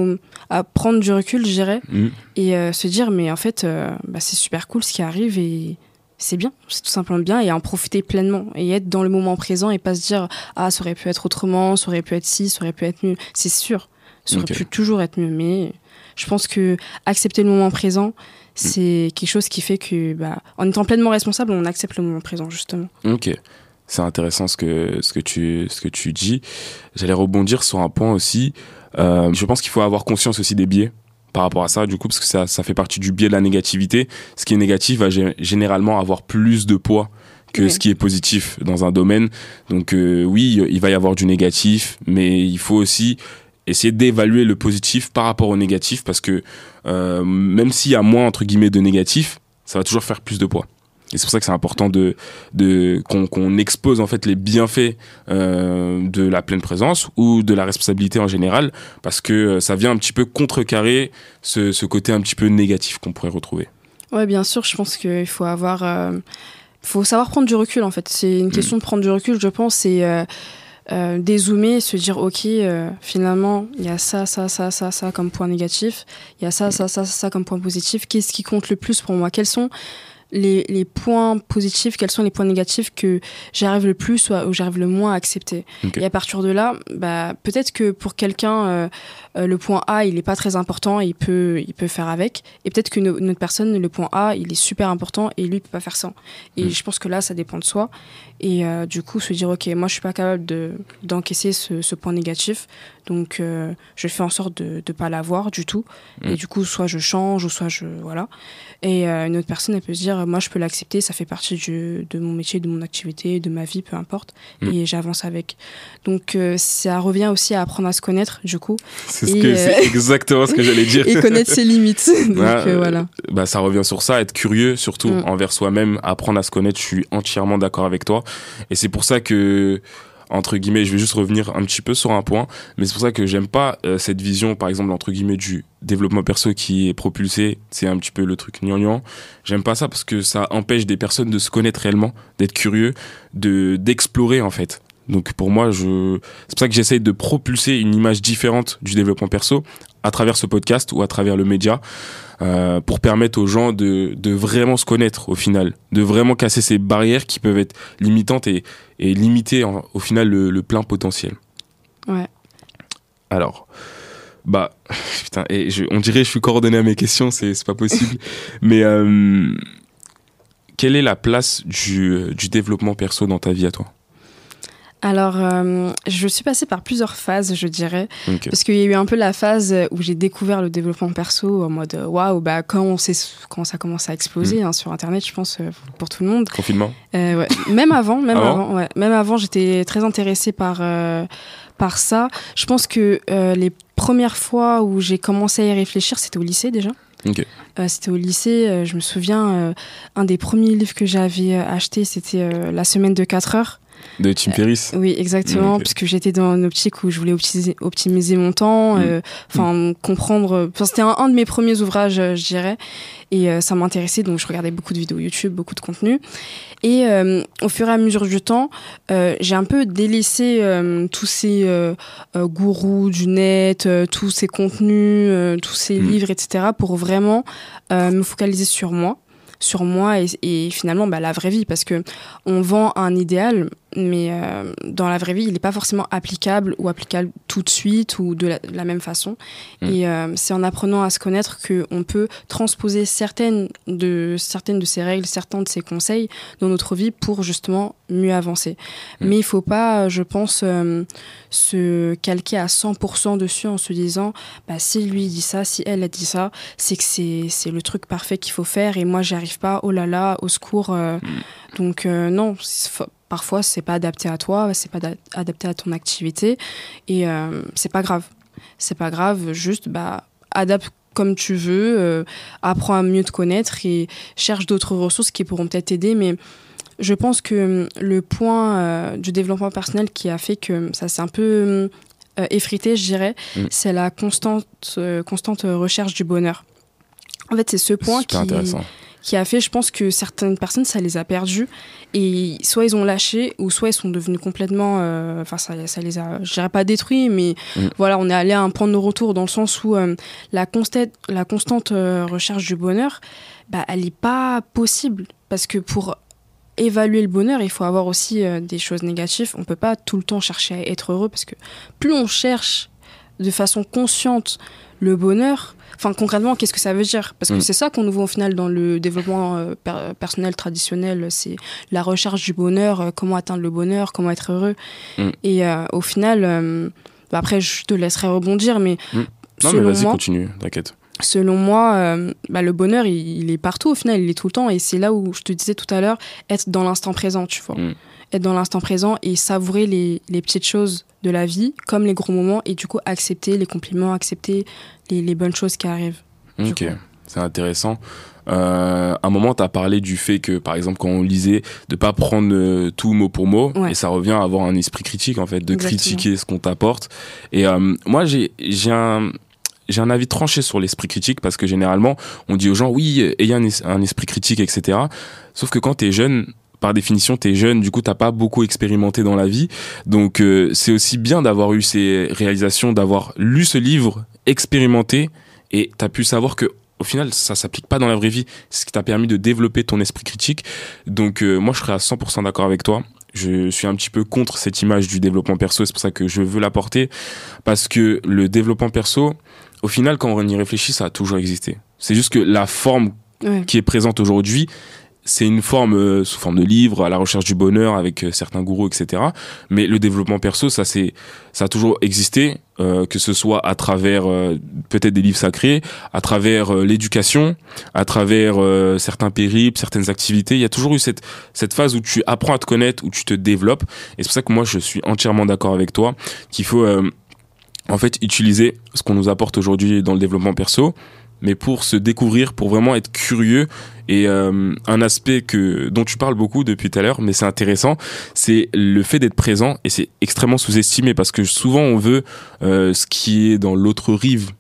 euh, prendre du recul, je dirais, Mm. et euh, se dire, mais en fait, euh, bah, c'est super cool ce qui arrive et c'est bien, c'est tout simplement bien et en profiter pleinement et être dans le moment présent et pas se dire, ah, ça aurait pu être autrement, ça aurait pu être ci, ça aurait pu être mieux. C'est sûr, ça aurait pu toujours être mieux, mais je pense que accepter le moment présent, c'est quelque chose qui fait que, bah, en étant pleinement responsable, on accepte le moment présent, justement. Ok, c'est intéressant ce que, ce, que tu, ce que tu dis. J'allais rebondir sur un point aussi. Euh, je pense qu'il faut avoir conscience aussi des biais par rapport à ça, du coup, parce que ça, ça fait partie du biais de la négativité. Ce qui est négatif va gé- généralement avoir plus de poids que Oui. ce qui est positif dans un domaine. Donc euh, oui, il va y avoir du négatif, mais il faut aussi essayer d'évaluer le positif par rapport au négatif, parce que euh, même s'il y a moins, entre guillemets, de négatif, ça va toujours faire plus de poids. Et c'est pour ça que c'est important de, de qu'on expose en fait les bienfaits euh, de la pleine présence ou de la responsabilité en général, parce que euh, ça vient un petit peu contrecarrer ce, ce côté un petit peu négatif qu'on pourrait retrouver. Ouais, bien sûr, je pense qu'il faut avoir. euh, faut savoir prendre du recul, en fait. C'est une question de prendre du recul, je pense, euh, euh, dézoomer, se dire, OK, euh, finalement, il y a ça, ça, ça, ça, ça comme point négatif, il y a ça, ça, ça, ça comme point positif. Qu'est-ce qui compte le plus pour moi? Quels sont les, les points positifs, quels sont les points négatifs que j'arrive le plus ou, ou j'arrive le moins à accepter. Et à partir de là, bah, peut-être que pour quelqu'un, euh, euh, le point A, il n'est pas très important et il peut, il peut faire avec. Et peut-être qu'une une autre personne, le point A, il est super important et lui, il peut pas faire ça. Et Mm. je pense que là, ça dépend de soi. Et euh, du coup, se dire, OK, moi, je suis pas capable de, d'encaisser ce, ce point négatif. Donc, euh, je fais en sorte de ne pas l'avoir du tout. Mm. Et du coup, soit je change ou soit je. Voilà. Et euh, une autre personne, elle peut se dire, moi, je peux l'accepter, ça fait partie du, de mon métier, de mon activité, de ma vie, peu importe. Mm. Et j'avance avec. Donc, euh, ça revient aussi à apprendre à se connaître, du coup, C'est ce euh, exactement ce que j'allais dire. et connaître ses limites. Donc, euh, euh, voilà. bah, ça revient sur ça, être curieux surtout Mm. envers soi-même, apprendre à se connaître. Je suis entièrement d'accord avec toi. Et c'est pour ça que, entre guillemets, je vais juste revenir un petit peu sur un point, mais c'est pour ça que j'aime pas euh, cette vision, par exemple, entre guillemets, du développement perso qui est propulsé. C'est un petit peu le truc gnangnan. J'aime pas ça parce que ça empêche des personnes de se connaître réellement, d'être curieux, de d'explorer en fait. Donc pour moi, je c'est pour ça que j'essaye de propulser une image différente du développement perso à travers ce podcast ou à travers le média euh, pour permettre aux gens de, de vraiment se connaître au final, de vraiment casser ces barrières qui peuvent être limitantes et, et limiter en- au final le, le plein potentiel. Ouais. Alors, bah, putain, et je- on dirait que je suis coordonné à mes questions, c'est pas possible. Mais euh, quelle est la place du, du développement perso dans ta vie à toi? Alors, euh, je suis passée par plusieurs phases, je dirais. Ok. Parce qu'il y a eu un peu la phase où j'ai découvert le développement perso en mode waouh, bah, quand, on sait, quand ça commence à Mm. exploser hein, sur Internet, je pense, euh, pour tout le monde. Confinement Euh, ouais. Même avant, même Avant avant, ouais. Même avant, j'étais très intéressée par, euh, par ça. Je pense que euh, les premières fois où j'ai commencé à y réfléchir, c'était au lycée déjà. Ok. Euh, c'était au lycée, euh, je me souviens, euh, un des premiers livres que j'avais euh, acheté, c'était euh, La semaine de 4 heures. De Tim Ferriss Oui, exactement, Ok. parce que j'étais dans une optique où je voulais optimiser, optimiser mon temps, Mm. euh, enfin comprendre. Enfin, c'était un, un de mes premiers ouvrages, euh, je dirais, et euh, ça m'intéressait, donc je regardais beaucoup de vidéos YouTube, beaucoup de contenu. Et euh, au fur et à mesure du temps, euh, j'ai un peu délaissé euh, tous ces euh, euh, gourous du net, euh, tous ces contenus, euh, tous ces Mm. livres, etc., pour vraiment euh, me focaliser sur moi sur moi et, et finalement bah, la vraie vie parce que on vend un idéal mais euh, dans la vraie vie il n'est pas forcément applicable ou applicable tout de suite ou de la, de la même façon Mm. et euh, c'est en apprenant à se connaître que on peut transposer certaines de certaines de ces règles certains de ces conseils dans notre vie pour justement mieux avancer Mm. mais il faut pas je pense euh, se calquer à 100% dessus en se disant bah, si lui dit ça si elle a dit ça c'est que c'est c'est le truc parfait qu'il faut faire et moi j'y arrive pas oh là là au secours euh. donc euh, non parfois c'est pas adapté à toi c'est pas da- adapté à ton activité et euh, c'est pas grave c'est pas grave juste bah adapte comme tu veux euh, apprends à mieux te connaître et cherche d'autres ressources qui pourront peut-être t'aider mais je pense que hum, le point euh, du développement personnel qui a fait que ça s'est un peu euh, effrité, je dirais, Mm. c'est la constante, euh, constante recherche du bonheur. En fait, c'est ce point Super qui, intéressant. Qui a fait, je pense que certaines personnes, ça les a perdues. Et soit ils ont lâché, ou soit ils sont devenus complètement. euh, Enfin, ça, ça les a, je dirais pas détruits, mais Mm. voilà, on est allé à un point de retour dans le sens où euh, la, constante, la constante euh, recherche du bonheur, bah, elle n'est pas possible. Parce que pour évaluer le bonheur, il faut avoir aussi des choses négatives. On peut pas tout le temps chercher à être heureux, parce que plus on cherche de façon consciente le bonheur, enfin concrètement, qu'est-ce que ça veut dire? Parce que Mm. c'est ça qu'on nous voit au final dans le développement euh, per- personnel traditionnel, c'est la recherche du bonheur, euh, comment atteindre le bonheur, comment être heureux. Mm. Et euh, au final, euh, bah après je te laisserai rebondir, mais Mm. Non, mais vas-y, continue, t'inquiète. selon moi, euh, bah, le bonheur, il, il est partout au final, il est tout le temps. Et c'est là où je te disais tout à l'heure, être dans l'instant présent, tu vois. Mm. Être dans l'instant présent et savourer les, les petites choses de la vie, comme les gros moments, et du coup accepter les compliments, accepter les, les bonnes choses qui arrivent. Ok, c'est intéressant. Euh, à un moment, tu as parlé du fait que, par exemple, quand on lisait, de pas prendre euh, tout mot pour mot, Ouais. et ça revient à avoir un esprit critique, en fait, de Exactement. critiquer ce qu'on t'apporte. Et euh, moi, j'ai j'ai un j'ai un avis tranché sur l'esprit critique parce que généralement on dit aux gens oui ayez un, es- un esprit critique etc sauf que quand t'es jeune par définition t'es jeune du coup t'as pas beaucoup expérimenté dans la vie. Donc euh, c'est aussi bien d'avoir eu ces réalisations d'avoir lu ce livre expérimenté et t'as pu savoir que au final ça s'applique pas dans la vraie vie. C'est ce qui t'a permis de développer ton esprit critique. Donc euh, moi je serais à 100% d'accord avec toi. Je suis un petit peu contre cette image du développement perso c'est pour ça que je veux l'apporter. Parce que le développement perso au final quand on y réfléchit ça a toujours existé. C'est juste que la forme Ouais. qui est présente aujourd'hui, c'est une forme euh, sous forme de livre à la recherche du bonheur avec euh, certains gourous, etc. Mais le développement perso, ça c'est, ça a toujours existé, euh, que ce soit à travers euh, peut-être des livres sacrés, à travers euh, l'éducation, à travers certains périples, certaines activités. Il y a toujours eu cette cette phase où tu apprends à te connaître, où tu te développes. Et c'est pour ça que moi je suis entièrement d'accord avec toi qu'il faut en fait utiliser ce qu'on nous apporte aujourd'hui dans le développement perso mais pour se découvrir, pour vraiment être curieux. Et euh, un aspect que dont tu parles beaucoup depuis tout à l'heure, mais c'est intéressant, c'est le fait d'être présent et c'est extrêmement sous-estimé parce que souvent on veut euh, ce qui est dans l'autre rive,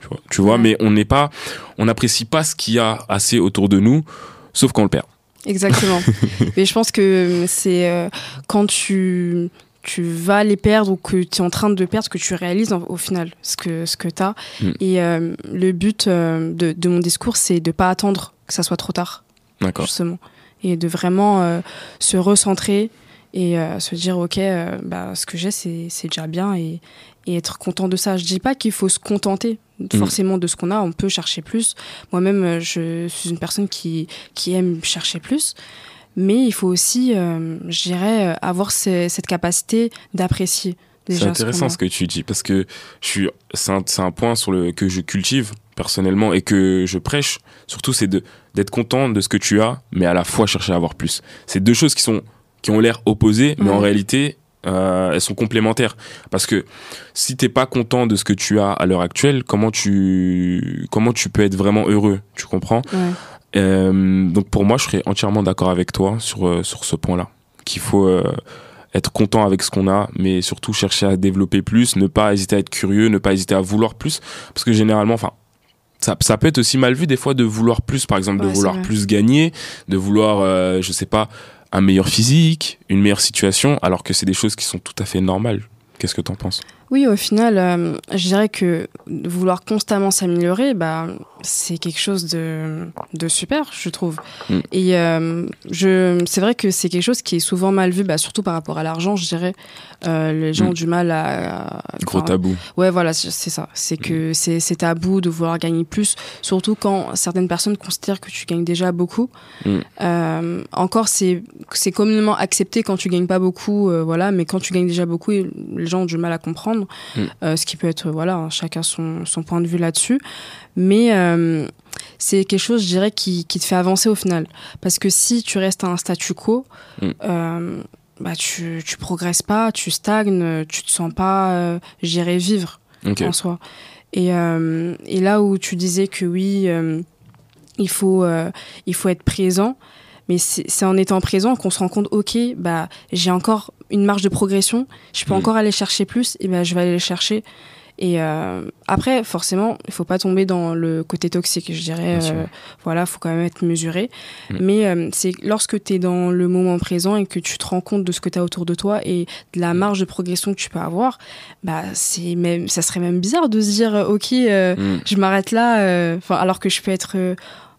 tu vois, tu vois Ouais. mais on n'est pas, on n'apprécie pas ce qu'il y a assez autour de nous, sauf quand on le perd. Exactement. Mais je pense que c'est euh, quand tu, tu vas les perdre ou que tu es en train de perdre que tu réalises en- au final ce que, ce que tu as. Mm. Et euh, le but euh, de, de mon discours, c'est de pas attendre que ça soit trop tard, D'accord. justement. Et de vraiment euh, se recentrer et se dire, OK, bah, ce que j'ai, c'est c'est déjà bien et, et être content de ça. Je dis pas qu'il faut se contenter forcément de ce qu'on a, on peut chercher plus. Moi-même, je suis une personne qui, qui aime chercher plus. Mais il faut aussi, euh, je dirais, euh, avoir ce- cette capacité d'apprécier C'est ce intéressant ce que tu dis parce que je suis, c'est un, point sur le que je cultive personnellement et que je prêche. Surtout, c'est d'être content de ce que tu as, mais à la fois chercher à avoir plus. C'est deux choses qui sont qui ont l'air opposées, mais en réalité, euh, elles sont complémentaires. Parce que si t'es pas content de ce que tu as à l'heure actuelle, comment tu comment tu peux être vraiment heureux? Tu comprends? Ouais. Euh, donc pour moi, je serais entièrement d'accord avec toi sur, euh, sur ce point-là. Qu'il faut euh, être content avec ce qu'on a, mais surtout chercher à développer plus, ne pas hésiter à être curieux, ne pas hésiter à vouloir plus. Parce que généralement, enfin, ça, ça peut être aussi mal vu des fois de vouloir plus, par exemple, de Ouais, vouloir plus gagner, de vouloir, euh, je sais pas, un meilleur physique, une meilleure situation, alors que c'est des choses qui sont tout à fait normales. Qu'est-ce que t'en penses? Oui, au final, euh, je dirais que vouloir constamment s'améliorer, bah, c'est quelque chose de, de super, je trouve. Mm. Et euh, je, c'est vrai que c'est quelque chose qui est souvent mal vu, bah, surtout par rapport à l'argent, je dirais. Euh, les gens Mm. ont du mal à. à- Gros tabou. Ouais, voilà, c'est ça. C'est que c'est c'est tabou de vouloir gagner plus, surtout quand certaines personnes considèrent que tu gagnes déjà beaucoup. Mm. Encore, c'est c'est communément accepté quand tu gagnes pas beaucoup, voilà, mais quand tu gagnes déjà beaucoup, les gens ont du mal à comprendre, Mm. Euh, ce qui peut être, voilà, hein, chacun son, son point de vue là-dessus. Mais euh, c'est quelque chose, je dirais, qui, qui te fait avancer au final. Parce que si tu restes à un statu quo, Mm. euh, bah, tu, tu progresses pas, tu stagnes, tu te sens pas, dirais, vivre en soi. Et, et là où tu disais que oui, il, faut, il faut être présent, mais c'est c'est en étant présent qu'on se rend compte, ok, bah, j'ai encore une marge de progression, je peux Mhm. encore aller chercher plus, et ben je vais aller le chercher. Et euh, après, forcément, il faut pas tomber dans le côté toxique, je dirais. Euh, voilà, faut quand même être mesuré. Mm. Mais euh, c'est lorsque tu es dans le moment présent et que tu te rends compte de ce que tu as autour de toi et de la marge de progression que tu peux avoir, bah c'est même ça serait même bizarre de se dire OK, Mm. je m'arrête là enfin alors que je peux être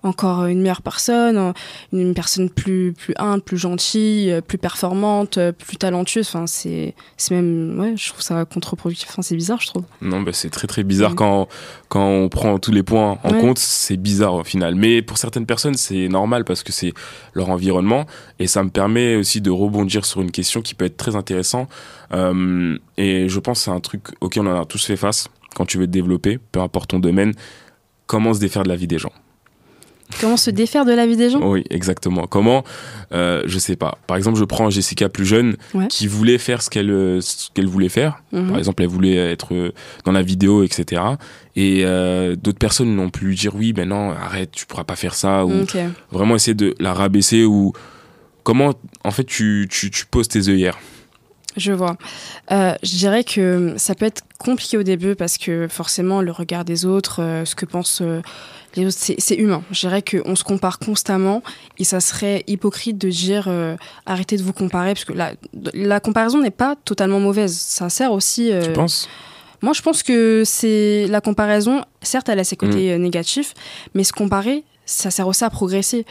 encore une meilleure personne, euh, une personne plus plus humble, plus gentille, euh, plus performante, euh, plus talentueuse, enfin c'est c'est même ouais, je trouve ça contre-productif, enfin c'est bizarre, je trouve. Non, bah, c'est très très bizarre Mm. quand, quand on prend tous les points en Ouais. compte, c'est bizarre au final. Mais pour certaines personnes, c'est normal parce que c'est leur environnement et ça me permet aussi de rebondir sur une question qui peut être très intéressante. Euh, et je pense c'est un truc auquel on en a tous fait face quand tu veux te développer, peu importe ton domaine. Comment se défaire de la vie des gens? Comment se défaire de la vie des gens Oui, exactement. Comment euh, Je sais pas. Par exemple, je prends Jessica plus jeune Ouais. qui voulait faire ce qu'elle euh, ce qu'elle voulait faire. Mhm. Par exemple, elle voulait être euh, dans la vidéo, etc. Et euh, d'autres personnes n'ont pu lui dire oui, ben non, arrête, tu pourras pas faire ça. Ou vraiment essayer de la rabaisser. Ou comment, en fait, tu, tu, tu poses tes œillères. Je vois. Euh, je dirais que ça peut être compliqué au début parce que forcément le regard des autres, euh, ce que pensent euh, c'est humain. Je dirais qu'on se compare constamment et ça serait hypocrite de dire euh, arrêtez de vous comparer parce que la, la comparaison n'est pas totalement mauvaise. Ça sert aussi. euh, Tu penses? moi, je pense que c'est la comparaison. Certes, elle a ses côtés euh, négatifs, mais se comparer, ça sert aussi à progresser.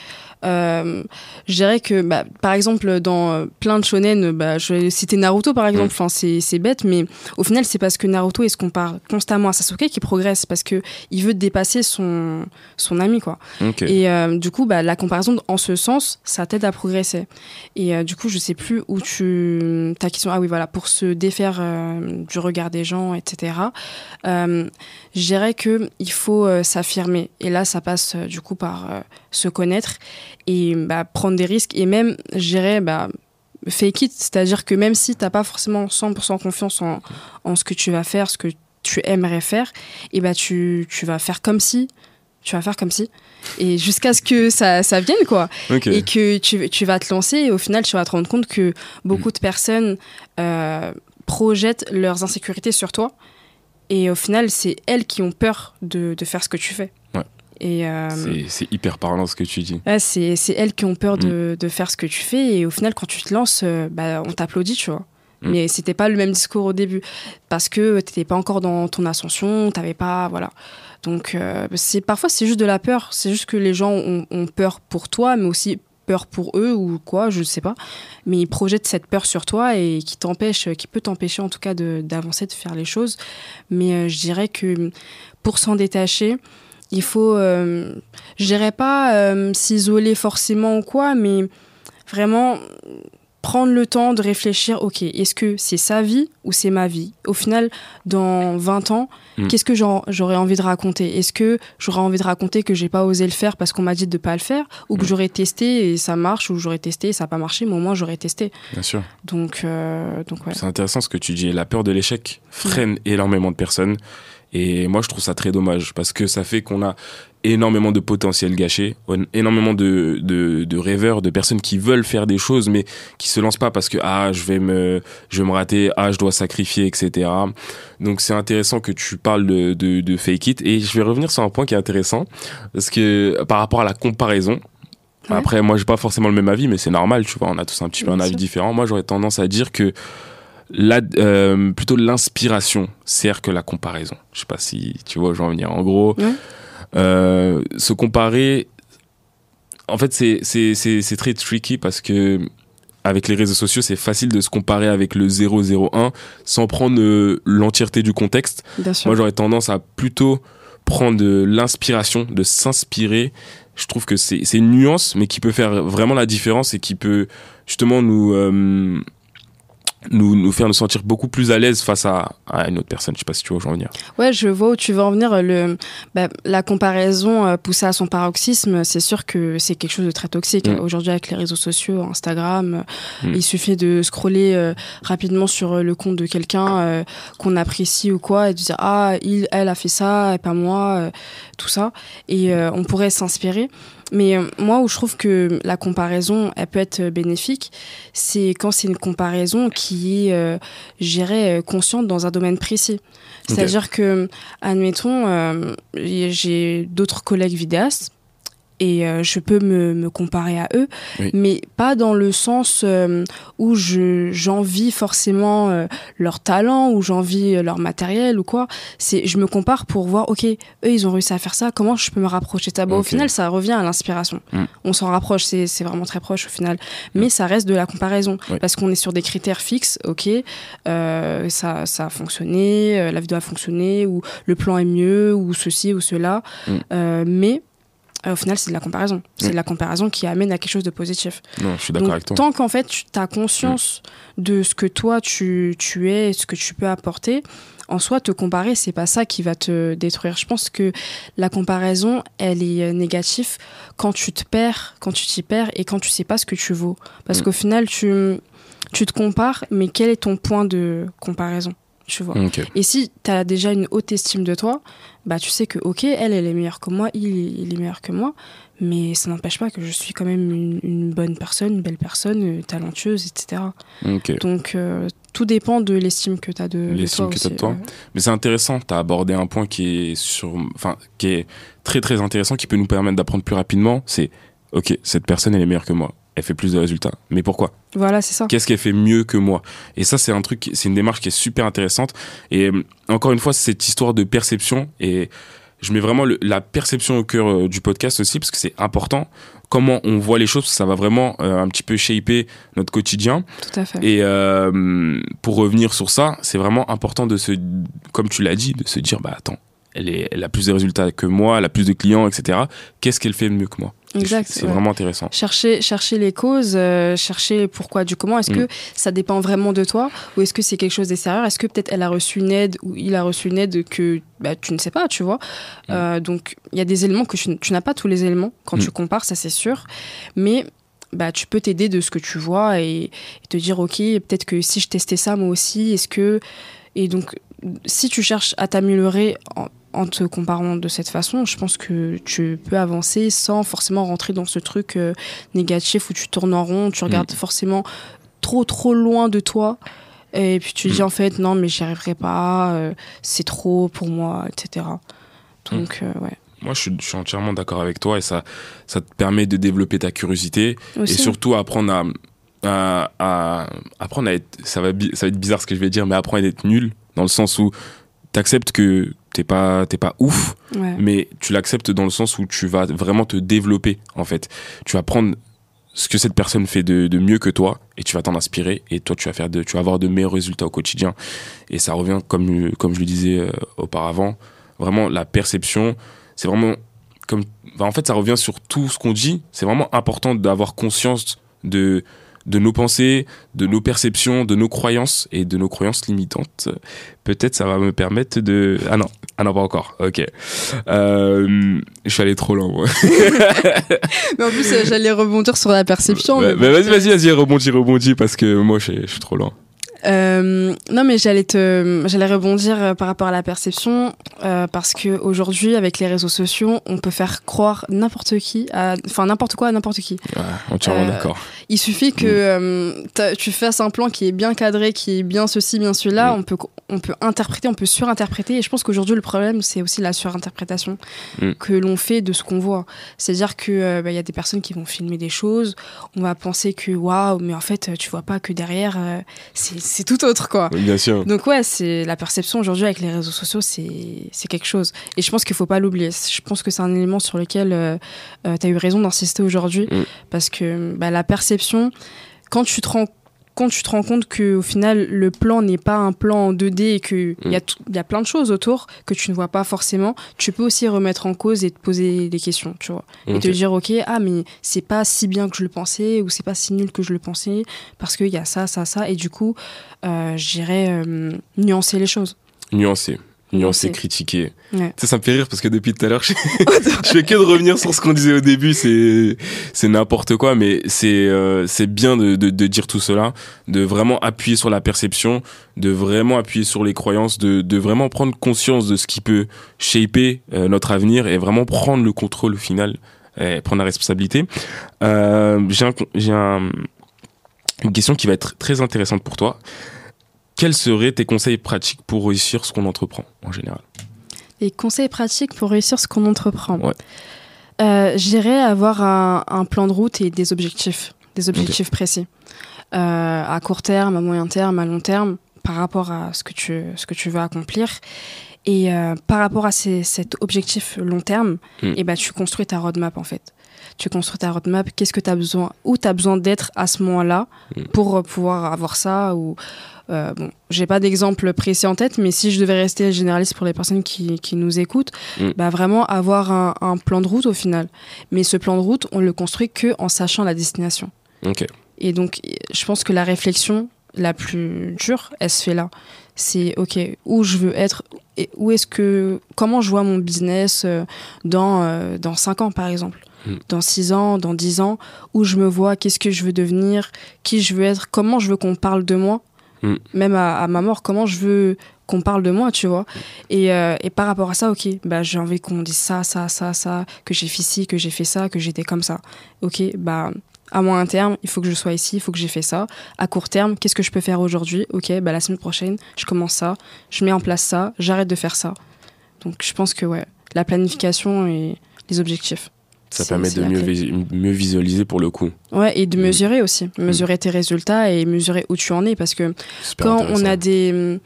Euh, je dirais que, bah, par exemple, dans euh, plein de shonen, bah, je vais citer Naruto par exemple. Mm. Enfin, c'est bête, mais au final, c'est parce que Naruto il se compare constamment à Sasuke qui progresse parce que il veut dépasser son son ami, quoi. Et euh, du coup, bah, la comparaison en ce sens, ça t'aide à progresser. Et euh, du coup, je sais plus où tu ta question. Ah oui, voilà, pour se défaire euh, du regard des gens, etc. Je dirais que il faut s'affirmer. Et là, ça passe du coup par se connaître et bah, prendre des risques. Et même, dirais, bah, fake it, c'est-à-dire que même si t'as pas forcément 100% confiance en, en ce que tu vas faire, ce que tu aimerais faire, et bah tu, tu vas faire comme si, tu vas faire comme si, et jusqu'à ce que ça, ça vienne quoi, et que tu, tu vas te lancer, et au final tu vas te rendre compte que beaucoup de personnes euh, projettent leurs insécurités sur toi, et au final c'est elles qui ont peur de, de faire ce que tu fais. Et euh, C'est- hyper parlant ce que tu dis. Ouais, c'est elles qui ont peur de, de faire ce que tu fais. Et au final quand tu te lances euh, bah, on t'applaudit tu vois. Mm. mais c'était pas le même discours au début. Parce que t'étais pas encore dans ton ascension t'avais pas voilà. Donc euh, c'est parfois c'est juste de la peur. C'est juste que les gens ont, ont peur pour toi mais aussi peur pour eux ou quoi je sais pas. Mais ils projettent cette peur sur toi et qui t'empêche qui peut t'empêcher en tout cas de- d'avancer de faire les choses. Mais euh, je dirais que pour s'en détacher il faut, euh, je dirais pas euh, s'isoler forcément ou quoi, mais vraiment prendre le temps de réfléchir, ok, est-ce que c'est sa vie ou c'est ma vie? Au final, dans 20 ans, Mm. qu'est-ce que j'aurais envie de raconter? Est-ce que j'aurais envie de raconter que j'ai pas osé le faire parce qu'on m'a dit de pas le faire? Ou que Mm. j'aurais testé et ça marche, ou j'aurais testé et ça n'a pas marché, mais au moins j'aurais testé. Bien sûr. Donc, euh, donc ouais. C'est intéressant ce que tu dis. La peur de l'échec freine énormément de personnes. Et moi, je trouve ça très dommage parce que ça fait qu'on a énormément de potentiel gâché, énormément de, de, de rêveurs, de personnes qui veulent faire des choses mais qui se lancent pas parce que ah je vais me je vais me rater, ah je dois sacrifier, etc. Donc c'est intéressant que tu parles de, de, de fake it et je vais revenir sur un point qui est intéressant parce que par rapport à la comparaison. Ouais. Après, moi, j'ai pas forcément le même avis, mais c'est normal, tu vois. On a tous un petit peu un avis différent. Moi, j'aurais tendance à dire que la, euh, plutôt l'inspiration sert que la comparaison. Je sais pas si tu vois où je veux en venir. En gros, Ouais. euh, se comparer, en fait, c'est très tricky parce que avec les réseaux sociaux, c'est facile de se comparer avec le 001 sans prendre euh, l'entièreté du contexte. Moi, j'aurais tendance à plutôt prendre de l'inspiration, de s'inspirer. Je trouve que c'est c'est une nuance, mais qui peut faire vraiment la différence et qui peut justement nous euh, nous, nous faire nous sentir beaucoup plus à l'aise face à, à une autre personne. Je sais pas si tu vois où je veux en venir. Ouais, je vois où tu veux en venir. Le, bah, la comparaison euh, poussée à son paroxysme, c'est sûr que c'est quelque chose de très toxique. Mm. Aujourd'hui, avec les réseaux sociaux, Instagram, Mm. il suffit de scroller euh, rapidement sur euh, le compte de quelqu'un euh, qu'on apprécie ou quoi et de dire Ah, il, elle a fait ça, et pas moi, euh, tout ça. Et on pourrait s'inspirer. Mais euh, moi, où je trouve que la comparaison, elle peut être bénéfique, c'est quand c'est une comparaison qui est, euh, je consciente dans un domaine précis. C'est-à-dire que, admettons, euh, j'ai d'autres collègues vidéastes et euh, je peux me, me, comparer à eux, mais pas dans le sens euh, où je j'envie forcément euh, leur talent ou j'envie leur matériel ou quoi. C'est je me compare pour voir, ok, eux ils ont réussi à faire ça, comment je peux me rapprocher de ça? Bon, Au final, ça revient à l'inspiration. Mm. On s'en rapproche, c'est vraiment très proche au final, mais mm. ça reste de la comparaison parce qu'on est sur des critères fixes. Ok, ça ça a fonctionné, la vidéo a fonctionné ou le plan est mieux ou ceci ou cela, mm. mais euh, au final, c'est de la comparaison. C'est de la comparaison qui amène à quelque chose de positif. Non, je suis d'accord avec toi. Tant qu'en fait, tu as conscience de ce que toi, tu, tu es, ce que tu peux apporter, en soi, te comparer, c'est pas ça qui va te détruire. Je pense que la comparaison, elle est euh, négative quand tu te perds, quand tu t'y perds et quand tu sais pas ce que tu vaux. Parce mm. qu'au final, tu, tu te compares, mais quel est ton point de comparaison? Tu vois. Et si tu as déjà une haute estime de toi, bah tu sais que ok, elle, elle est meilleure que moi, il, est meilleur que moi, mais ça n'empêche pas que je suis quand même une, bonne personne, une belle personne, euh, talentueuse, etc. Donc euh, tout dépend de l'estime que tu as de, l'estime que tu as de toi. Mais c'est intéressant, tu as abordé un point qui est sur enfin qui est très très intéressant qui peut nous permettre d'apprendre plus rapidement, c'est OK, cette personne elle est meilleure que moi elle fait plus de résultats. Mais pourquoi? Voilà, c'est ça. Qu'est-ce qu'elle fait mieux que moi? Et ça, c'est un truc, c'est une démarche qui est super intéressante. Et euh, encore une fois, cette histoire de perception et je mets vraiment la perception au cœur euh, du podcast aussi parce que c'est important. Comment on voit les choses, ça va vraiment euh, un petit peu shaper notre quotidien. Tout à fait. Et pour revenir sur ça, c'est vraiment important de se, comme tu l'as dit, de se dire, bah attends, elle, est, elle a plus de résultats que moi, elle a plus de clients, etc. Qu'est-ce qu'elle fait mieux que moi? Exact. C'est vraiment intéressant. Chercher, chercher les causes, euh, chercher pourquoi, du comment. Est-ce que mm. ça dépend vraiment de toi ou est-ce que c'est quelque chose d'extérieur? Est-ce que peut-être elle a reçu une aide ou il a reçu une aide que bah, tu ne sais pas, tu vois? Mm. euh, Donc il y a des éléments que tu, n'as pas tous les éléments quand mm. tu compares, ça c'est sûr. Mais bah, tu peux t'aider de ce que tu vois et, et te dire, ok, peut-être que si je testais ça moi aussi, est-ce que. Et donc, si tu cherches à t'améliorer en te comparant de cette façon, je pense que tu peux avancer sans forcément rentrer dans ce truc euh, négatif où tu tournes en rond, tu regardes mm. forcément trop trop loin de toi et puis tu dis mm. en fait non mais j'y arriverai pas, euh, c'est trop pour moi, etc. Donc mm. euh, ouais. Moi, je suis, entièrement d'accord avec toi et ça, ça te permet de développer ta curiosité et surtout apprendre à, à, à, apprendre à être, ça va, ça va être bizarre ce que je vais dire, mais apprendre à être nul dans le sens où t'acceptes que t'es pas t'es pas ouf mais tu l'acceptes dans le sens où tu vas vraiment te développer en fait. Tu vas prendre ce que cette personne fait de, de mieux que toi et tu vas t'en inspirer et toi tu vas faire de tu vas avoir de meilleurs résultats au quotidien. Et ça revient comme comme je le disais euh, auparavant vraiment la perception c'est vraiment comme en fait ça revient sur tout ce qu'on dit. C'est vraiment important d'avoir conscience de de nos pensées, de nos perceptions, de nos croyances et de nos croyances limitantes. Peut-être ça va me permettre de... Ah non, ah non, pas encore. Ok. Euh, je suis allé trop loin, moi. mais en plus, j'allais rebondir sur la perception. mais vas-y, vas-y, vas-y, rebondis, rebondis, parce que moi, je suis trop loin. Euh, non, mais j'allais te, j'allais rebondir euh, par rapport à la perception euh, parce que aujourd'hui, avec les réseaux sociaux, on peut faire croire n'importe qui, enfin n'importe quoi à n'importe qui. Ouais, entièrement d'accord. Il suffit que mm. tu fasses un plan qui est bien cadré, qui est bien ceci, bien cela. Mm. On peut, on peut interpréter, on peut surinterpréter. Et je pense qu'aujourd'hui, le problème, c'est aussi la surinterprétation mm. que l'on fait de ce qu'on voit. C'est-à-dire que bah, il y a des personnes qui vont filmer des choses. On va penser que waouh, mais en fait, tu vois pas que derrière, c'est c'est tout autre, quoi. bien sûr. Donc, ouais, c'est la perception aujourd'hui avec les réseaux sociaux, c'est quelque chose. Et je pense qu'il faut pas l'oublier. Je pense que c'est un élément sur lequel euh, euh, tu as eu raison d'insister aujourd'hui. Mm. Parce que bah, la perception, quand tu te rends quand tu te rends compte qu'au final, le plan n'est pas un plan en 2D et qu'il mm. y, a y a plein de choses autour que tu ne vois pas forcément, tu peux aussi remettre en cause et te poser des questions, tu vois. Et te dire, ok, ah, mais c'est pas si bien que je le pensais ou c'est pas si nul que je le pensais parce qu'il y a ça, ça, ça. Et du coup, euh, j'irais euh, nuancer les choses. Nuancer nuancé, critiqué. Ouais. Ça, ça me fait rire parce que depuis tout à l'heure, je... je fais que de revenir sur ce qu'on disait au début. C'est, c'est n'importe quoi, mais c'est, euh, c'est bien de, de, de, dire tout cela, de vraiment appuyer sur la perception, de vraiment appuyer sur les croyances, de, de vraiment prendre conscience de ce qui peut shaper euh, notre avenir et vraiment prendre le contrôle au final et prendre la responsabilité. Euh, j'ai un, j'ai un, une question qui va être très intéressante pour toi. Quels seraient tes conseils pratiques pour réussir ce qu'on entreprend en général? Les conseils pratiques pour réussir ce qu'on entreprend. Ouais. Euh, J'irais avoir un, un plan de route et des objectifs, des objectifs précis. Euh, à court terme, à moyen terme, à long terme, par rapport à ce que tu, ce que tu veux accomplir. Et euh, par rapport à ces, cet objectif long terme, Mm. et ben tu construis ta roadmap en fait. Tu construis ta roadmap, qu'est-ce que tu as besoin, où tu as besoin d'être à ce moment-là Mm. pour pouvoir avoir ça. Ou, euh, bon, j'ai pas d'exemple précis en tête, mais si je devais rester généraliste pour les personnes qui, qui nous écoutent, Mm. bah vraiment avoir un, un plan de route au final. Mais ce plan de route, on le construit que en sachant la destination. Ok. Et donc, je pense que la réflexion la plus dure, elle se fait là. C'est ok, où je veux être et où est-ce que, comment je vois mon business euh, dans euh, dans cinq ans par exemple, Mm. dans six ans, dans dix ans, où je me vois, qu'est-ce que je veux devenir, qui je veux être, comment je veux qu'on parle de moi, Mm. même à, ma mort, comment je veux qu'on parle de moi, tu vois. Et, euh, et par rapport à ça, ok, bah j'ai envie qu'on dise ça, ça, ça, ça, que j'ai fait ci, que j'ai fait ça, que j'étais comme ça. Ok, bah à moyen terme, il faut que je sois ici, il faut que j'ai fait ça. À court terme, qu'est-ce que je peux faire aujourd'hui? Ok, bah la semaine prochaine, je commence ça, je mets en place ça, j'arrête de faire ça. Donc je pense que ouais, la planification et les objectifs. Ça permet de mieux, vis- mieux visualiser pour le coup. Ouais, et de Mm. mesurer aussi, mesurer tes résultats et mesurer où tu en es parce que Super quand on a des,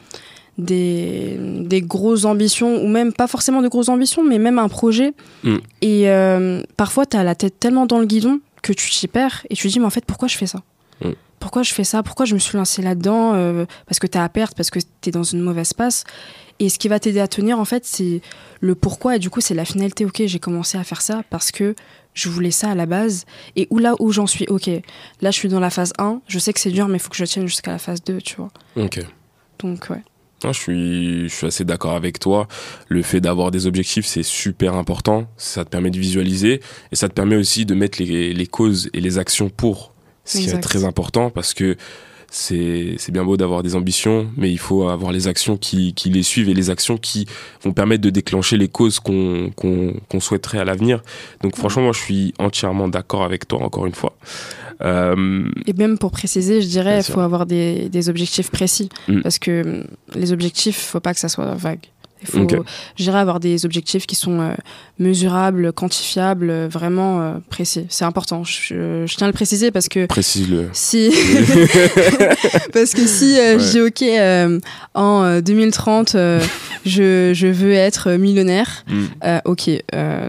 des, des grosses ambitions, ou même pas forcément de grosses ambitions, mais même un projet, Mm. et euh, parfois tu as la tête tellement dans le guidon que tu t'y perds et tu te dis, mais en fait, pourquoi je fais ça? Mm. Pourquoi je fais ça? Pourquoi je me suis lancé là-dedans? Euh, Parce que tu as à perdre, parce que tu es dans une mauvaise passe. Et ce qui va t'aider à tenir, en fait, c'est le pourquoi. Et du coup, c'est la finalité. Ok, j'ai commencé à faire ça parce que je voulais ça à la base. Et où là où j'en suis, ok, là je suis dans la phase 1, je sais que c'est dur, mais il faut que je tienne jusqu'à la phase 2, tu vois. Ok. Donc, ouais. Non, je suis, je suis assez d'accord avec toi. Le fait d'avoir des objectifs, c'est super important. Ça te permet de visualiser et ça te permet aussi de mettre les, les causes et les actions pour. Ce qui est très important parce que c'est bien beau d'avoir des ambitions, mais il faut avoir les actions qui, qui les suivent et les actions qui vont permettre de déclencher les causes qu'on qu'on souhaiterait à l'avenir. Donc franchement, moi, je suis entièrement d'accord avec toi, encore une fois. Euh, Et même pour préciser, je dirais, il faut avoir des, des objectifs précis. Mm. Parce que hum, les objectifs, faut pas que ça soit vague. Il faut, Ok. je dirais, avoir des objectifs qui sont euh, mesurables, quantifiables, euh, vraiment euh, précis. C'est important. Je, je tiens à le préciser parce que Précise-le. si, parce que si euh, je Ouais. dis ok, en euh, 2030, euh, je, je veux être millionnaire. Mm. Ok,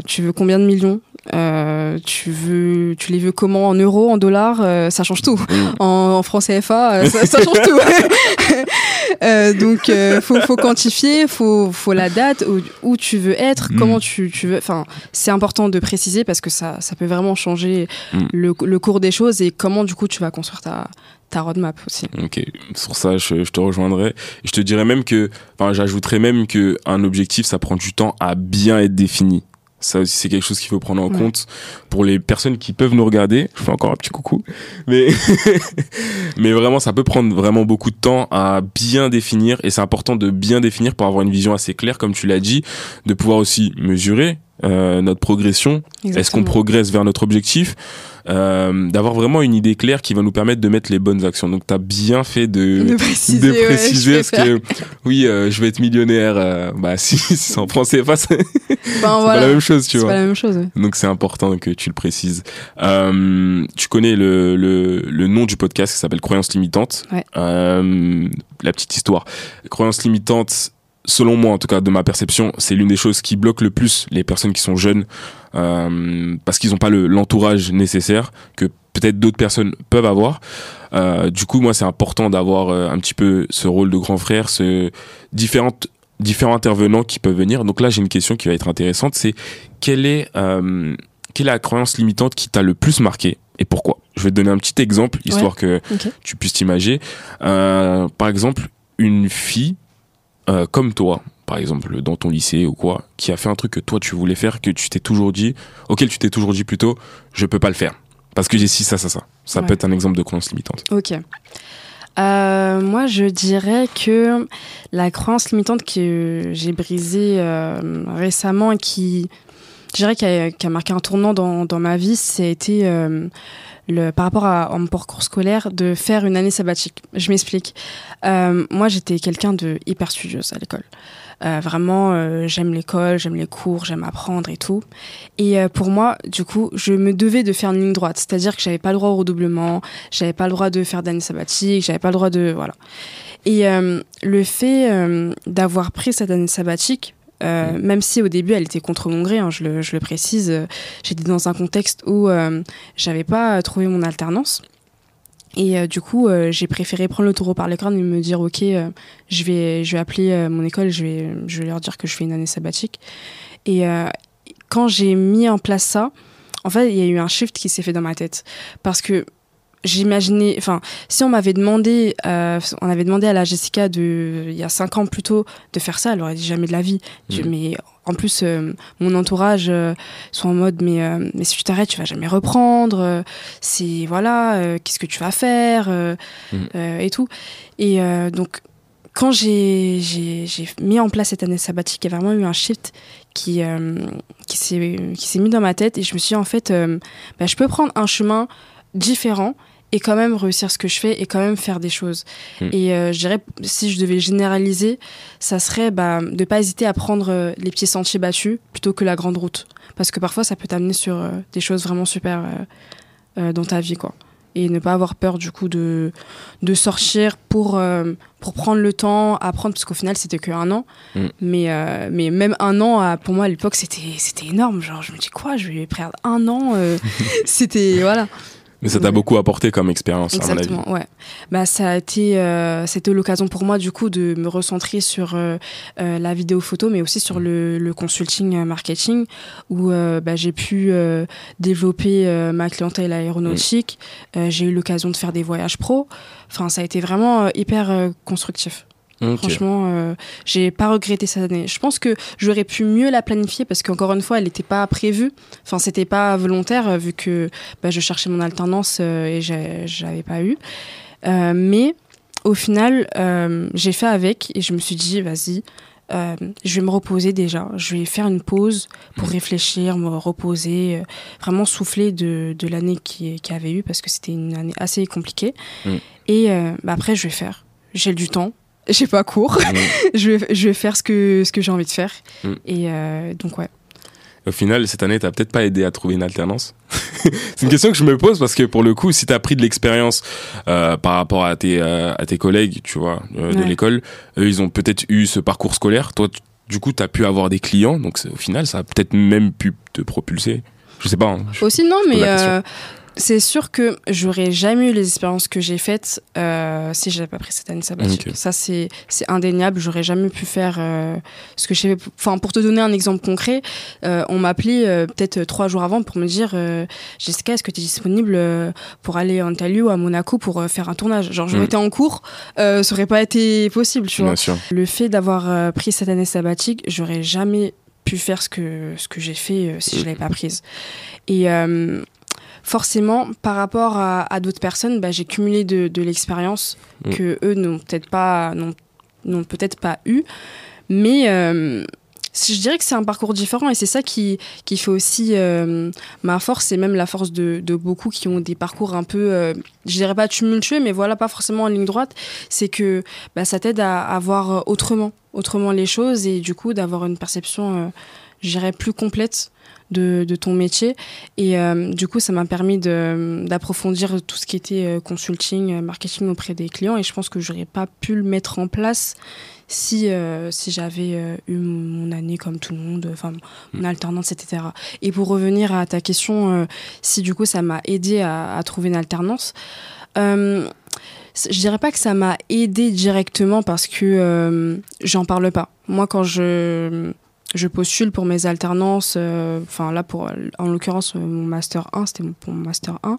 tu veux combien de millions Euh, tu veux, tu les veux comment? En euros, en dollars? Euh, Ça change tout. Mm. En, en francs CFA, euh, ça, ça change tout. Donc, faut, faut quantifier, faut, faut la date où, où tu veux être, Mm. comment tu, tu veux. Enfin, c'est important de préciser parce que ça, ça peut vraiment changer Mm. le, le cours des choses et comment du coup tu vas construire ta, ta roadmap aussi. Ok, sur ça, je, je te rejoindrai. Je te dirais même que, enfin, j'ajouterais même que un objectif, ça prend du temps à bien être défini. Ça aussi, c'est quelque chose qu'il faut prendre en Ouais. compte pour les personnes qui peuvent nous regarder. Je fais encore un petit coucou, mais mais vraiment, ça peut prendre vraiment beaucoup de temps à bien définir, et c'est important de bien définir pour avoir une vision assez claire, comme tu l'as dit, de pouvoir aussi mesurer euh, notre progression est-ce qu'on progresse vers notre objectif? Euh, D'avoir vraiment une idée claire qui va nous permettre de mettre les bonnes actions. Donc, tu as bien fait de, de préciser, de parce que oui, euh, je vais être millionnaire. euh, bah, si, si c'est en français, pas, c'est Enfin, pas la même chose, tu C'est vois. pas la même chose. ouais. Donc, c'est important que tu le précises. Euh, tu connais le, le, le nom du podcast qui s'appelle Croyance limitante. Ouais. Euh, la petite histoire. Croyance limitante, selon moi, en tout cas, de ma perception, c'est l'une des choses qui bloque le plus les personnes qui sont jeunes euh, parce qu'ils n'ont pas le- l'entourage nécessaire que peut-être d'autres personnes peuvent avoir. Euh, du coup, moi, c'est important d'avoir euh, un petit peu ce rôle de grand frère, ce différentes différents intervenants qui peuvent venir. Donc là, j'ai une question qui va être intéressante, c'est quelle est euh, quelle est la croyance limitante qui t'a le plus marqué et pourquoi? Je vais te donner un petit exemple histoire que tu puisses t'imaginer. Euh, par exemple, une fille euh, comme toi, par exemple dans ton lycée ou quoi, qui a fait un truc que toi tu voulais faire, que tu t'es toujours dit, auquel tu t'es toujours dit plutôt, je peux pas le faire parce que j'ai ci ça ça ça. Ça Ouais. peut être un exemple de croyance limitante. Ok. Euh, moi, je dirais que la croyance limitante que j'ai brisée euh, récemment et qui, je dirais qui a, marqué un tournant dans, dans ma vie, c'était le, par rapport à, mon parcours scolaire, de faire une année sabbatique. Je m'explique. Euh, moi, j'étais quelqu'un de hyper studieuse à l'école. Euh, vraiment, euh, j'aime l'école, j'aime les cours, j'aime apprendre et tout. Et pour moi, du coup, je me devais de faire une ligne droite. C'est-à-dire que j'avais pas le droit au redoublement, j'avais pas le droit de faire d'année sabbatique, j'avais pas le droit de... Voilà. Et le fait d'avoir pris cette année sabbatique, euh, même si au début elle était contre mon gré, hein, je, le, précise, euh, j'étais dans un contexte où euh, j'avais pas trouvé mon alternance. Et du coup, j'ai préféré prendre le taureau par les cornes et me dire ok, je vais, je vais appeler mon école, je vais, je vais leur dire que je fais une année sabbatique. Et quand j'ai mis en place ça, en fait, il y a eu un shift qui s'est fait dans ma tête parce que j'imaginais, enfin, si on m'avait demandé, euh, on avait demandé à la Jessica de, il y a cinq ans plus tôt, de faire ça, elle aurait dit jamais de la vie. Mm. mais en plus, euh, mon entourage euh, sont en mode, mais, mais si tu t'arrêtes, tu vas jamais reprendre. c'est voilà, qu'est-ce que tu vas faire mm. et tout. Et donc, quand j'ai mis en place cette année sabbatique, il y a vraiment eu un shift qui, qui s'est mis dans ma tête et je me suis dit, en fait, bah, je peux prendre un chemin différent et quand même réussir ce que je fais et quand même faire des choses. Hmm. Et euh, je dirais, si je devais généraliser, ça serait bah, de ne pas hésiter à prendre euh, les pieds sentiers battus plutôt que la grande route. Parce que parfois, ça peut t'amener sur euh, des choses vraiment super dans ta vie, quoi. Et ne pas avoir peur, du coup, de, de sortir pour, pour prendre le temps, apprendre, parce qu'au final, c'était que un an. Hmm. Mais, mais même un an, pour moi, à l'époque, c'était énorme. Genre, je me dis, quoi, je vais perdre un an C'était, voilà. Mais ça t'a beaucoup apporté comme expérience, Exactement, ouais. Bah, ça a été, euh, c'était l'occasion pour moi, du coup, de me recentrer sur euh, euh, la vidéo photo, mais aussi sur le, le consulting marketing, où bah, j'ai pu développer ma clientèle aéronautique. j'ai eu l'occasion de faire des voyages pro. Enfin, ça a été vraiment hyper constructif. Franchement, euh, j'ai pas regretté cette année. Je pense que j'aurais pu mieux la planifier parce qu'encore une fois, elle n'était pas prévue. Enfin, c'était pas volontaire euh, vu que bah, je cherchais mon alternance euh, et j'avais pas eu. mais au final, j'ai fait avec et je me suis dit, vas-y, je vais me reposer déjà. Je vais faire une pause pour réfléchir, me reposer, vraiment souffler de, de l'année qui, qui avait eu parce que c'était une année assez compliquée. Mm. Et bah, après, je vais faire. J'ai du temps j'ai pas cours. Mm. je, vais, je vais faire ce que, ce que j'ai envie de faire. Mm. Et euh, donc, ouais. Au final, cette année, t'as peut-être pas aidé à trouver une alternance C'est une question que je me pose parce que pour le coup, si t'as pris de l'expérience euh, par rapport à tes, euh, à tes collègues, tu vois, de l'école, eux, ils ont peut-être eu ce parcours scolaire. Toi, du coup, t'as pu avoir des clients. Donc, au final, ça a peut-être même pu te propulser. Je sais pas. Hein, Aussi, non, mais c'est sûr que j'aurais jamais eu les expériences que j'ai faites euh, si j'avais pas pris cette année sabbatique. Ça, c'est indéniable. J'aurais jamais pu faire euh, ce que j'ai fait. Enfin, pour te donner un exemple concret, euh, on m'appelait euh, peut-être trois jours avant pour me dire euh, Jessica, est-ce que tu es disponible pour aller en Italie ou à Monaco pour faire un tournage? Genre, j'aurais mm. été en cours, ça aurait pas été possible, tu vois. Le fait d'avoir pris cette année sabbatique, j'aurais jamais pu faire ce que, ce que j'ai fait si je l'avais pas prise. Et forcément, par rapport à, d'autres personnes, bah, j'ai cumulé de, l'expérience mm. que eux n'ont peut-être pas, n'ont peut-être pas eu. Mais euh, je dirais que c'est un parcours différent et c'est ça qui, qui fait aussi euh, ma force et même la force de, beaucoup qui ont des parcours un peu, euh, je dirais pas tumultueux, mais voilà, pas forcément en ligne droite. C'est que bah, ça t'aide à, à, voir autrement, autrement les choses et du coup d'avoir une perception, je dirais, plus complète de, ton métier. Et euh, du coup, ça m'a permis d'approfondir tout ce qui était euh, consulting, euh, marketing auprès des clients. Et je pense que j'aurais pas pu le mettre en place si, si j'avais eu mon année comme tout le monde, enfin mon mm. alternance, etc. Et pour revenir à ta question, si du coup ça m'a aidé à, trouver une alternance, je dirais pas que ça m'a aidé directement parce que j'en parle pas. Moi, quand je je postule pour mes alternances, euh, enfin là pour en l'occurrence mon master 1, c'était mon master 1.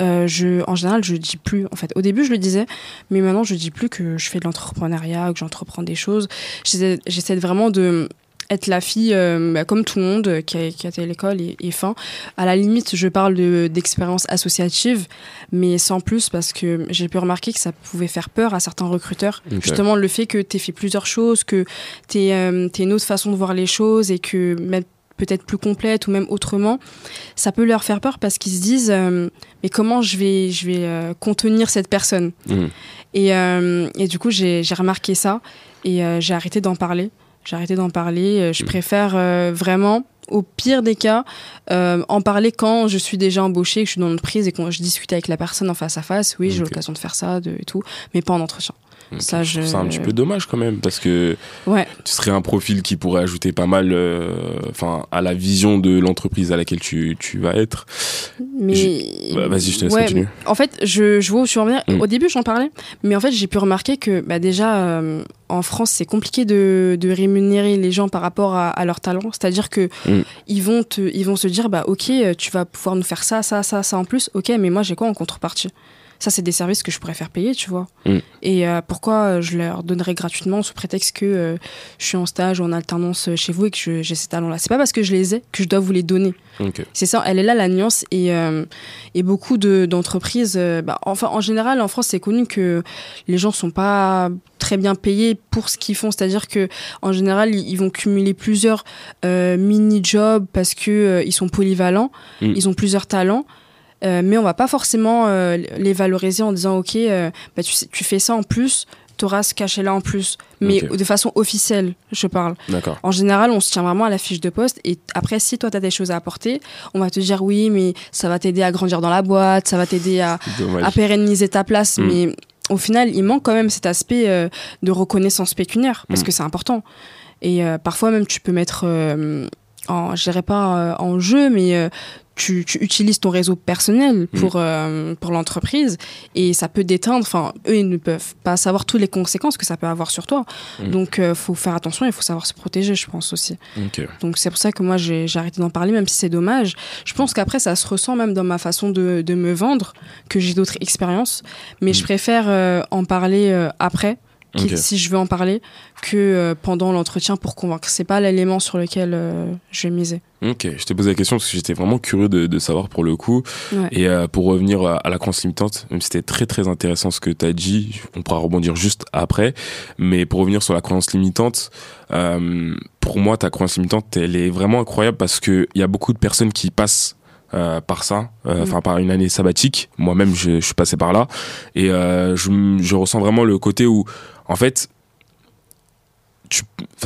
Euh, je, en général, je dis plus. En fait, au début, je le disais, mais maintenant, je dis plus que je fais de l'entrepreneuriat, que j'entreprends des choses. J'essaie vraiment de être la fille, euh, bah, comme tout le monde, qui a, qui a été à l'école et, et, fin. À la limite, je parle d'expérience associative, mais sans plus, parce que j'ai pu remarquer que ça pouvait faire peur à certains recruteurs. Justement, le fait que tu aies fait plusieurs choses, que tu aies, euh, une autre façon de voir les choses et que peut-être plus complète ou même autrement, ça peut leur faire peur parce qu'ils se disent euh, mais comment je vais, je vais euh, contenir cette personne? Mhm. et, euh, et du coup, j'ai remarqué ça et euh, j'ai arrêté d'en parler. J'ai arrêté d'en parler. Euh, Je Mhm. préfère euh, vraiment, au pire des cas, euh, en parler quand je suis déjà embauchée, que je suis dans l'entreprise et que je discute avec la personne en face à face. Oui, j'ai l'occasion de faire ça de, et tout, mais pas en entretien. Ça, je ça un petit peu dommage quand même parce que Ouais, tu serais un profil qui pourrait ajouter pas mal euh, enfin à la vision de l'entreprise à laquelle tu, tu vas être. mais. Bah, vas-y, je te laisse Ouais, continuer. En fait, je, je vois venir. Mm. Au début, j'en parlais, mais en fait, j'ai pu remarquer que bah, déjà, euh, en France, c'est compliqué de, de rémunérer les gens par rapport à, à leur talent. C'est-à-dire que Mm. ils, vont te, ils vont se dire, bah, ok, euh, tu vas pouvoir nous faire ça, ça, ça, ça en plus. Ok, mais moi, j'ai quoi en contrepartie? Ça, c'est des services que je pourrais faire payer, tu vois. Mm. Et euh, pourquoi euh, je leur donnerais gratuitement sous prétexte que euh, je suis en stage ou en alternance chez vous et que j'ai ces talents-là C'est pas parce que je les ai que je dois vous les donner. C'est ça, elle est là la nuance et, euh, et beaucoup de- d'entreprises, euh, bah, enfin en général en France c'est connu que les gens sont pas très bien payés pour ce qu'ils font, c'est-à-dire que en général ils, vont cumuler plusieurs euh, mini jobs parce que euh, ils sont polyvalents, Mm. ils ont plusieurs talents. Euh, mais on va pas forcément euh, les valoriser en disant ok euh, bah, tu, fais ça en plus t'auras ce cachet là en plus mais de façon officielle je parle en général, on se tient vraiment à la fiche de poste. Et après, si toi, tu as des choses à apporter, on va te dire oui, mais ça va t'aider à grandir dans la boîte, ça va t'aider à, pérenniser ta place. Mm. Mais au final, il manque quand même cet aspect euh, de reconnaissance pécuniaire, parce Mm. que c'est important. Et euh, parfois, même, tu peux mettre, euh, en, je dirais pas euh, en jeu, mais euh, tu, tu utilises ton réseau personnel Mm. pour, euh, pour l'entreprise et ça peut déteindre. Enfin, eux, ils ne peuvent pas savoir toutes les conséquences que ça peut avoir sur toi. Mm. Donc, il faut faire attention, il faut savoir se protéger, je pense aussi. Ok. Donc c'est pour ça que moi j'ai arrêté d'en parler, même si c'est dommage. Je pense qu'après ça se ressent même dans ma façon de, de me vendre, que j'ai d'autres expériences. Mais Mm. je préfère euh, en parler euh, qui- si je veux en parler, que euh, pendant l'entretien pour convaincre. C'est pas l'élément sur lequel euh, je vais miser. Ok, je t'ai posé la question parce que j'étais vraiment curieux de, de savoir pour le coup. Ouais. Et euh, pour revenir à, à la croyance limitante, même si c'était très très intéressant ce que tu as dit, on pourra rebondir juste après. Mais pour revenir sur la croyance limitante, pour moi, ta croyance limitante, elle est vraiment incroyable parce qu'il y a beaucoup de personnes qui passent euh, par ça, euh, Mm. enfin par une année sabbatique. Moi-même, je, je suis passé par là. Et euh, je ressens vraiment le côté où, en fait,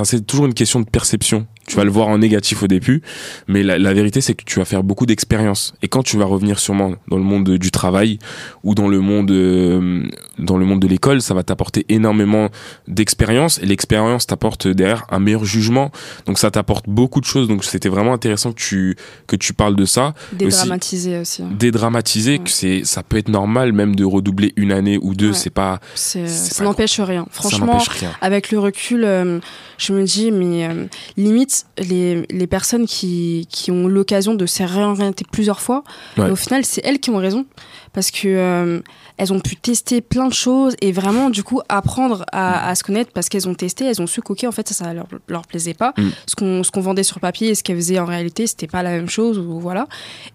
c'est toujours une question de perception. Tu vas le voir en négatif au début, mais la, la vérité c'est que tu vas faire beaucoup d'expériences. Et quand tu vas revenir sûrement dans le monde de- du travail ou dans le monde euh, dans le monde de l'école, ça va t'apporter énormément d'expérience et l'expérience t'apporte derrière un meilleur jugement. Donc ça t'apporte beaucoup de choses. Donc c'était vraiment intéressant que tu que tu parles de ça, Dédramatiser aussi. hein. dédramatiser Ouais. que c'est ça peut être normal même de redoubler une année ou deux. Ouais. C'est pas C'est- c'est Ça n'empêche rien. Franchement, rien. avec le recul, euh, je me dis, mais euh, limite, les, les personnes qui, qui ont l'occasion de se réorienter plusieurs fois, Ouais. au final, c'est elles qui ont raison. Parce que euh, elles ont pu tester plein de choses et vraiment, du coup, apprendre à, à se connaître parce qu'elles ont testé, elles ont su qu'ok, en fait, ça, ça leur, leur plaisait pas. Mm. Ce qu'on ce qu'on vendait sur papier et ce qu'elles faisaient en réalité, c'était pas la même chose, ou voilà.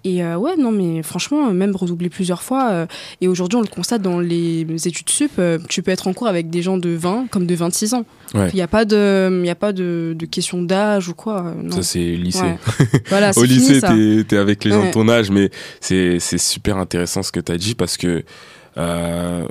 Et euh, ouais, non, mais franchement, même redoubler plusieurs fois. euh, et aujourd'hui, on le constate dans les études sup, tu peux être en cours avec des gens de 20 comme de 26 ans. Il Ouais. n'y a pas de, il a pas de, de question d'âge ou quoi. non. Ça c'est lycée. Ouais. Voilà, Au fini, lycée, t'es avec les gens de ton âge, mais c'est c'est super intéressant ce que t'as dit parce que euh,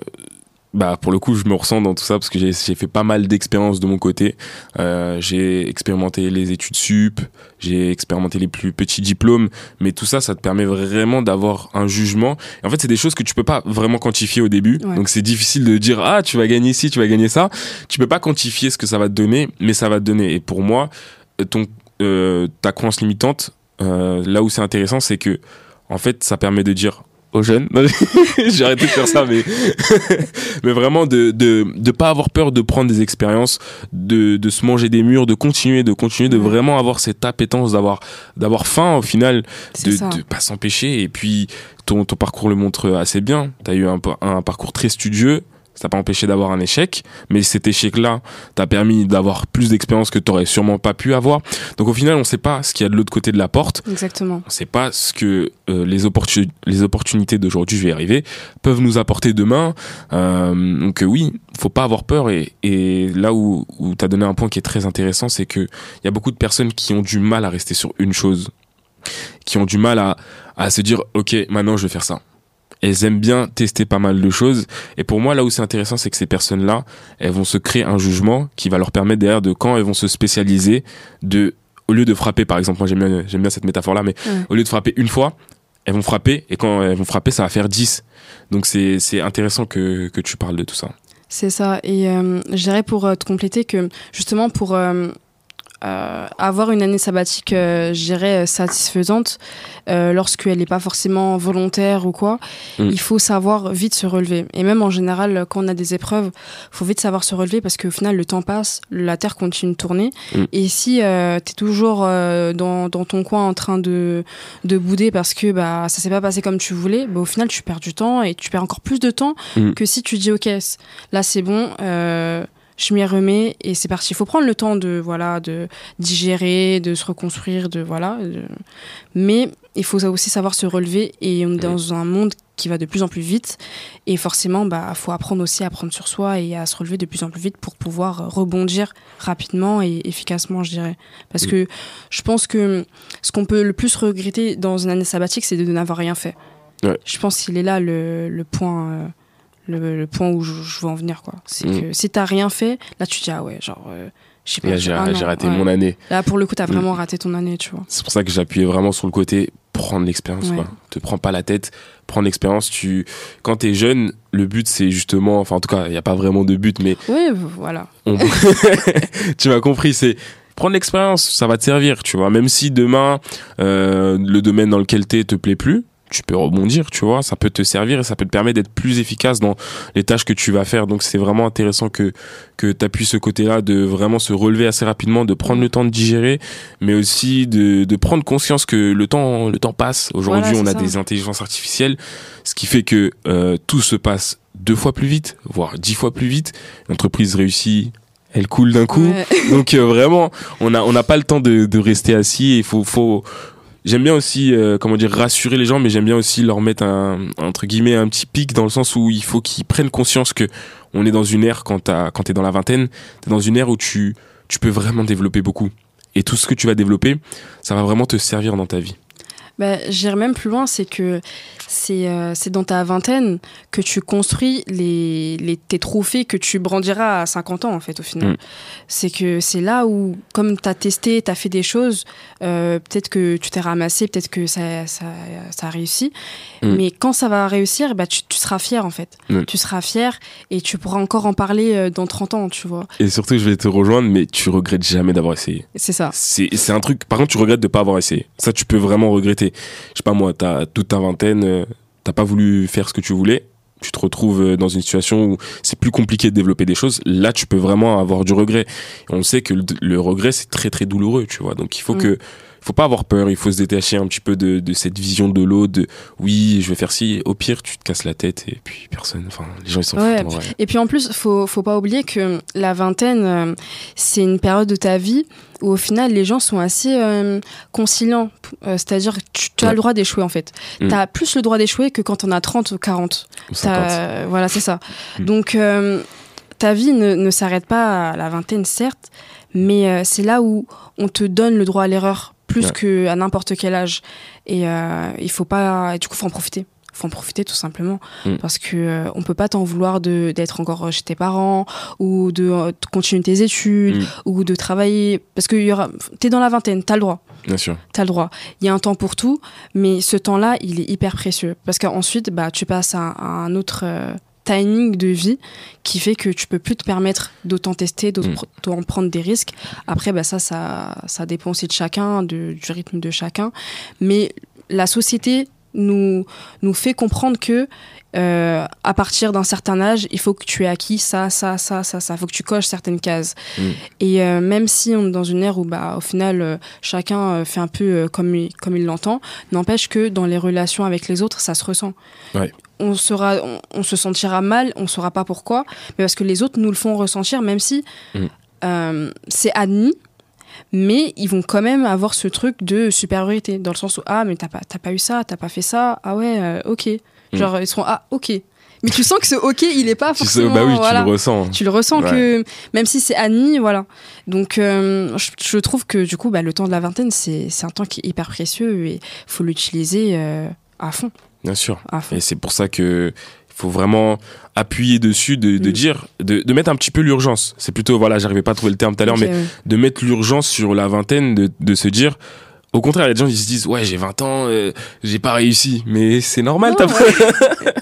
bah pour le coup, je me ressens dans tout ça parce que j'ai j'ai fait pas mal d'expériences de mon côté. Euh, j'ai expérimenté les études sup, j'ai expérimenté les plus petits diplômes, mais tout ça, ça te permet vraiment d'avoir un jugement. Et en fait, c'est des choses que tu peux pas vraiment quantifier au début, Ouais. donc c'est difficile de dire ah tu vas gagner ci, tu vas gagner ça. Tu peux pas quantifier ce que ça va te donner, mais ça va te donner. Et pour moi, ton euh, ta croyance limitante, euh, là où c'est intéressant, c'est que en fait, ça permet de dire aux jeunes, j'ai arrêté de faire ça, mais mais vraiment de de de pas avoir peur de prendre des expériences, de de se manger des murs, de continuer, de continuer, de Ouais. vraiment avoir cette appétence, d'avoir d'avoir faim au final, de de pas s'empêcher. Et puis ton ton parcours le montre assez bien. T'as eu un parcours très studieux. Ça t'a pas empêché d'avoir un échec, mais cet échec-là t'a permis d'avoir plus d'expérience que t'aurais sûrement pas pu avoir. Donc au final, on sait pas ce qu'il y a de l'autre côté de la porte. Exactement. On sait pas ce que euh, les, opportun les opportunités d'aujourd'hui, je vais y arriver, peuvent nous apporter demain. Euh, donc euh, oui, faut pas avoir peur. Et, et là où, où tu as donné un point qui est très intéressant, c'est que il y a beaucoup de personnes qui ont du mal à rester sur une chose, qui ont du mal à, à se dire, ok, maintenant je vais faire ça elles aiment bien tester pas mal de choses. Et pour moi, là où c'est intéressant, c'est que ces personnes-là, elles vont se créer un jugement qui va leur permettre derrière de quand elles vont se spécialiser, de au lieu de frapper, par exemple, moi j'aime bien, j'aime bien cette métaphore-là, mais au lieu de frapper une fois, elles vont frapper et quand elles vont frapper, ça va faire 10. Donc c'est c'est intéressant que que tu parles de tout ça. C'est ça. Et euh, je dirais pour euh, te compléter que justement pour euh, euh, avoir une année sabbatique, euh, je dirais, satisfaisante, euh, lorsqu'elle n'est pas forcément volontaire ou quoi, mm. il faut savoir vite se relever. Et même en général, quand on a des épreuves, il faut vite savoir se relever parce qu'au final, le temps passe, la Terre continue de tourner. Mm. Et si euh, tu es toujours euh, dans, dans, ton coin en train de, de bouder parce que bah, ça s'est pas passé comme tu voulais, bah, au final, tu perds du temps et tu perds encore plus de temps mm. que si tu dis, OK, là c'est bon. Je m'y remets et c'est parti. Il faut prendre le temps de voilà de digérer, de se reconstruire, de voilà. Mais il faut aussi savoir se relever et on est dans un monde qui va de plus en plus vite et forcément bah faut apprendre aussi à prendre sur soi et à se relever de plus en plus vite pour pouvoir rebondir rapidement et efficacement je dirais parce que je pense que ce qu'on peut le plus regretter dans une année sabbatique c'est de n'avoir rien fait ouais. je pense qu'il est là le, le point euh, le, le, point où je, je, veux en venir quoi c'est mmh. que si t'as rien fait là tu te dis ah ouais genre euh, j'ai j'ai raté ouais. mon année là pour le coup t'as vraiment mmh. raté ton année tu vois c'est pour ça que j'appuyais vraiment sur le côté prendre l'expérience ouais. quoi te prends pas la tête prendre l'expérience tu quand t'es jeune le but c'est justement enfin en tout cas il y a pas vraiment de but mais oui voilà on... tu m'as compris c'est prendre l'expérience ça va te servir tu vois même si demain euh, le domaine dans lequel t'es te plaît plus tu peux rebondir, tu vois, ça peut te servir et ça peut te permettre d'être plus efficace dans les tâches que tu vas faire. Donc c'est vraiment intéressant que que tu appuies ce côté-là de vraiment se relever assez rapidement, de prendre le temps de digérer, mais aussi de, de prendre conscience que le temps le temps passe. Aujourd'hui, voilà, on a ça. des intelligences artificielles, ce qui fait que euh, tout se passe deux fois plus vite, voire dix fois plus vite. L'entreprise réussit, elle coule d'un coup. Ouais. Donc euh, vraiment, on a on n'a pas le temps de, de rester assis. Il faut faut j'aime bien aussi euh, comment dire rassurer les gens mais j'aime bien aussi leur mettre un entre guillemets un petit pic dans le sens où il faut qu'ils prennent conscience que on est dans une ère quand t'as quand t'es dans la vingtaine t'es dans une ère où tu tu peux vraiment développer beaucoup. Et tout ce que tu vas développer ça va vraiment te servir dans ta vie bah, j'irai même plus loin c'est que c'est euh, dans ta vingtaine que tu construis les, les, tes trophées que tu brandiras à 50 ans, en fait, au final. Mm. C'est que c'est là où, comme tu as testé, tu as fait des choses, euh, peut-être que tu t'es ramassé, peut-être que ça, ça, ça a réussi. Mm. Mais quand ça va réussir, bah, tu, tu seras fier, en fait. Mm. Tu seras fier et tu pourras encore en parler euh, dans 30 ans, tu vois. Et surtout, je vais te rejoindre, mais tu regrettes jamais d'avoir essayé. C'est ça. C'est un truc, par contre, tu regrettes de pas avoir essayé. Ça, tu peux vraiment regretter. Je sais pas, moi, tu as toute ta vingtaine euh, t'as pas voulu faire ce que tu voulais, tu te retrouves dans une situation où c'est plus compliqué de développer des choses, là tu peux vraiment avoir du regret. Et on sait que le, le regret c'est très très douloureux, tu vois. Donc il faut mmh. que faut pas avoir peur, il faut se détacher un petit peu de, de cette vision de l'eau, de oui, je vais faire ci. Au pire, tu te casses la tête et puis personne, enfin, les gens ils s'en ouais. foutent. Et puis en plus, faut, faut pas oublier que la vingtaine, euh, c'est une période de ta vie où au final les gens sont assez euh, conciliants. Euh, C'est-à-dire tu, tu as ouais. le droit d'échouer en fait. Mm. Tu as plus le droit d'échouer que quand on a 30 ou 40. Ou 50. voilà, c'est ça. Mm. Donc ta vie ne, ne s'arrête pas à la vingtaine, certes, mais c'est là où on te donne le droit à l'erreur plus ouais. qu'à n'importe quel âge. Et euh, il faut pas. Du coup, faut en profiter faut en profiter tout simplement mm. parce que euh, on peut pas t'en vouloir de d'être encore chez tes parents ou de, euh, de continuer tes études mm. ou de travailler parce que y aura t'es dans la vingtaine t'as le droit bien sûr t'as le droit il y a un temps pour tout mais ce temps là il est hyper précieux parce qu'ensuite bah tu passes à, à un autre euh, timing de vie qui fait que tu peux plus te permettre d'autant tester, d'autant mmh. prendre des risques. Après, bah ça, ça, ça dépend aussi de chacun, de, du rythme de chacun. Mais la société nous, nous fait comprendre que euh, à partir d'un certain âge, il faut que tu aies acquis ça, ça, ça, ça, ça. Il faut que tu coches certaines cases. Mmh. Et euh, même si on est dans une ère où, bah, au final, euh, chacun fait un peu comme, comme il l'entend, n'empêche que dans les relations avec les autres, ça se ressent. Ouais on sera, on, se sentira mal, on saura pas pourquoi, mais parce que les autres nous le font ressentir, même si Mm. euh, c'est admis. Mais ils vont quand même avoir ce truc de supériorité, dans le sens où ah mais t'as pas, t'as pas eu ça, t'as pas fait ça, ah ouais, euh, ok. Genre ils seront ah ok. Mais tu sens que ce ok il est pas Tu sais, forcément. bah oui, voilà. tu le ressens. Tu le ressens Ouais. que même si c'est admis, voilà. Donc euh, je, je trouve que du coup, bah, le temps de la vingtaine, c'est un temps qui est hyper précieux et faut l'utiliser à fond, Bien sûr. Et c'est pour ça que il faut vraiment appuyer dessus, de, de Mm. dire, de, de mettre un petit peu l'urgence. C'est plutôt, voilà, j'arrivais pas à trouver le terme tout à l'heure, mais ouais. de mettre l'urgence sur la vingtaine, de, de se dire. Au contraire, il y a des gens qui se disent ouais j'ai 20 ans, euh, j'ai pas réussi, mais c'est normal. T'as pas-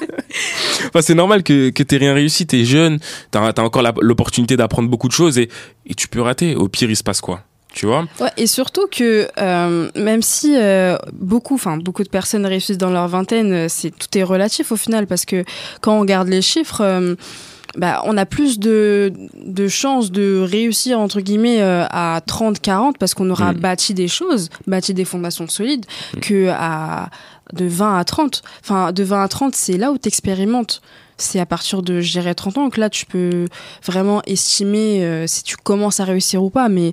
enfin, c'est normal que que t'aies rien réussi. T'es jeune, t'as as encore l'opportunité d'apprendre beaucoup de choses et, et tu peux rater. Au pire, il se passe quoi? Tu vois. Ouais, et surtout que euh, même si euh, beaucoup, enfin beaucoup de personnes réussissent dans leur vingtaine, euh, c'est tout est relatif au final parce que quand on regarde les chiffres, euh, bah, on a plus de, de chances de réussir entre guillemets euh, à 30-40 parce qu'on aura Mm. bâti des choses, bâti des fondations solides, que à de 20 à 30. Enfin, de 20 à 30, c'est là où tu expérimentes. C'est à partir de, je dirais, 30 ans que là, tu peux vraiment estimer euh, si tu commences à réussir ou pas. Mais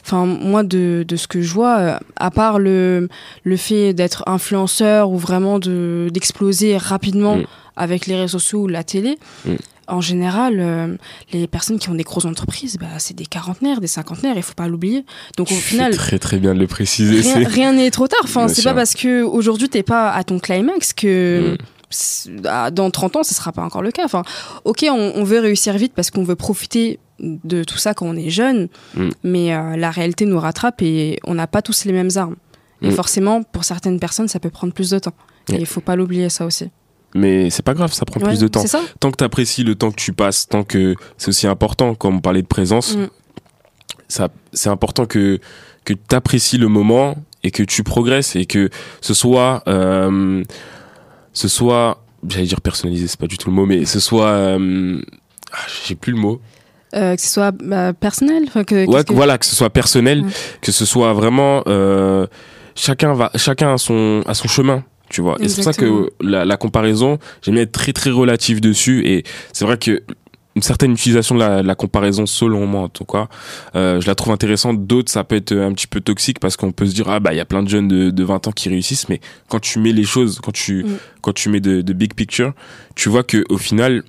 enfin, moi, de, de ce que je vois, euh, à part le, le fait d'être influenceur ou vraiment de d'exploser rapidement Mm. avec les réseaux sociaux ou la télé, Mm. En général, euh, les personnes qui ont des grosses entreprises, bah, c'est des quarantenaires, des cinquantenaires, il faut pas l'oublier. Donc au Tu final, fais très très bien de le préciser. rien n'est trop tard. Enfin, c'est pas parce que aujourd'hui t'es pas à ton climax que Mm. c'est- ah, dans 30 ans ce sera pas encore le cas. Enfin, ok, on, on veut réussir vite parce qu'on veut profiter de tout ça quand on est jeune, Mm. mais euh, la réalité nous rattrape et on n'a pas tous les mêmes armes. Et Mm. forcément, pour certaines personnes, ça peut prendre plus de temps. Et Ouais. il faut pas l'oublier ça aussi. Mais c'est pas grave, ça prend Ouais, plus de temps. Ça. tant que tu apprécies le temps que tu passes, tant que c'est aussi important, comme on parlait de présence, Mm. ça, c'est important que, que tu apprécies le moment et que tu progresses et que ce soit, euh, ce soit, j'allais dire personnalisé, c'est pas du tout le mot, mais ce soit, euh, ah, j'ai plus le mot. Euh, que ce soit bah, personnel. enfin, que, Ouais, que voilà, que ce soit personnel, Ouais. que ce soit vraiment, euh, chacun va, chacun a son, a son chemin. Tu vois, et c'est pour ça que la, la comparaison, j'aime bien être très très relatif dessus. Et c'est vrai que une certaine utilisation de la, de la comparaison, selon moi en tout cas, euh, je la trouve intéressante. D'autres, ça peut être un petit peu toxique parce qu'on peut se dire ah bah il y a plein de jeunes de, de 20 ans qui réussissent, mais quand tu mets les choses, quand tu Mm. quand tu mets de, de big picture, tu vois que au final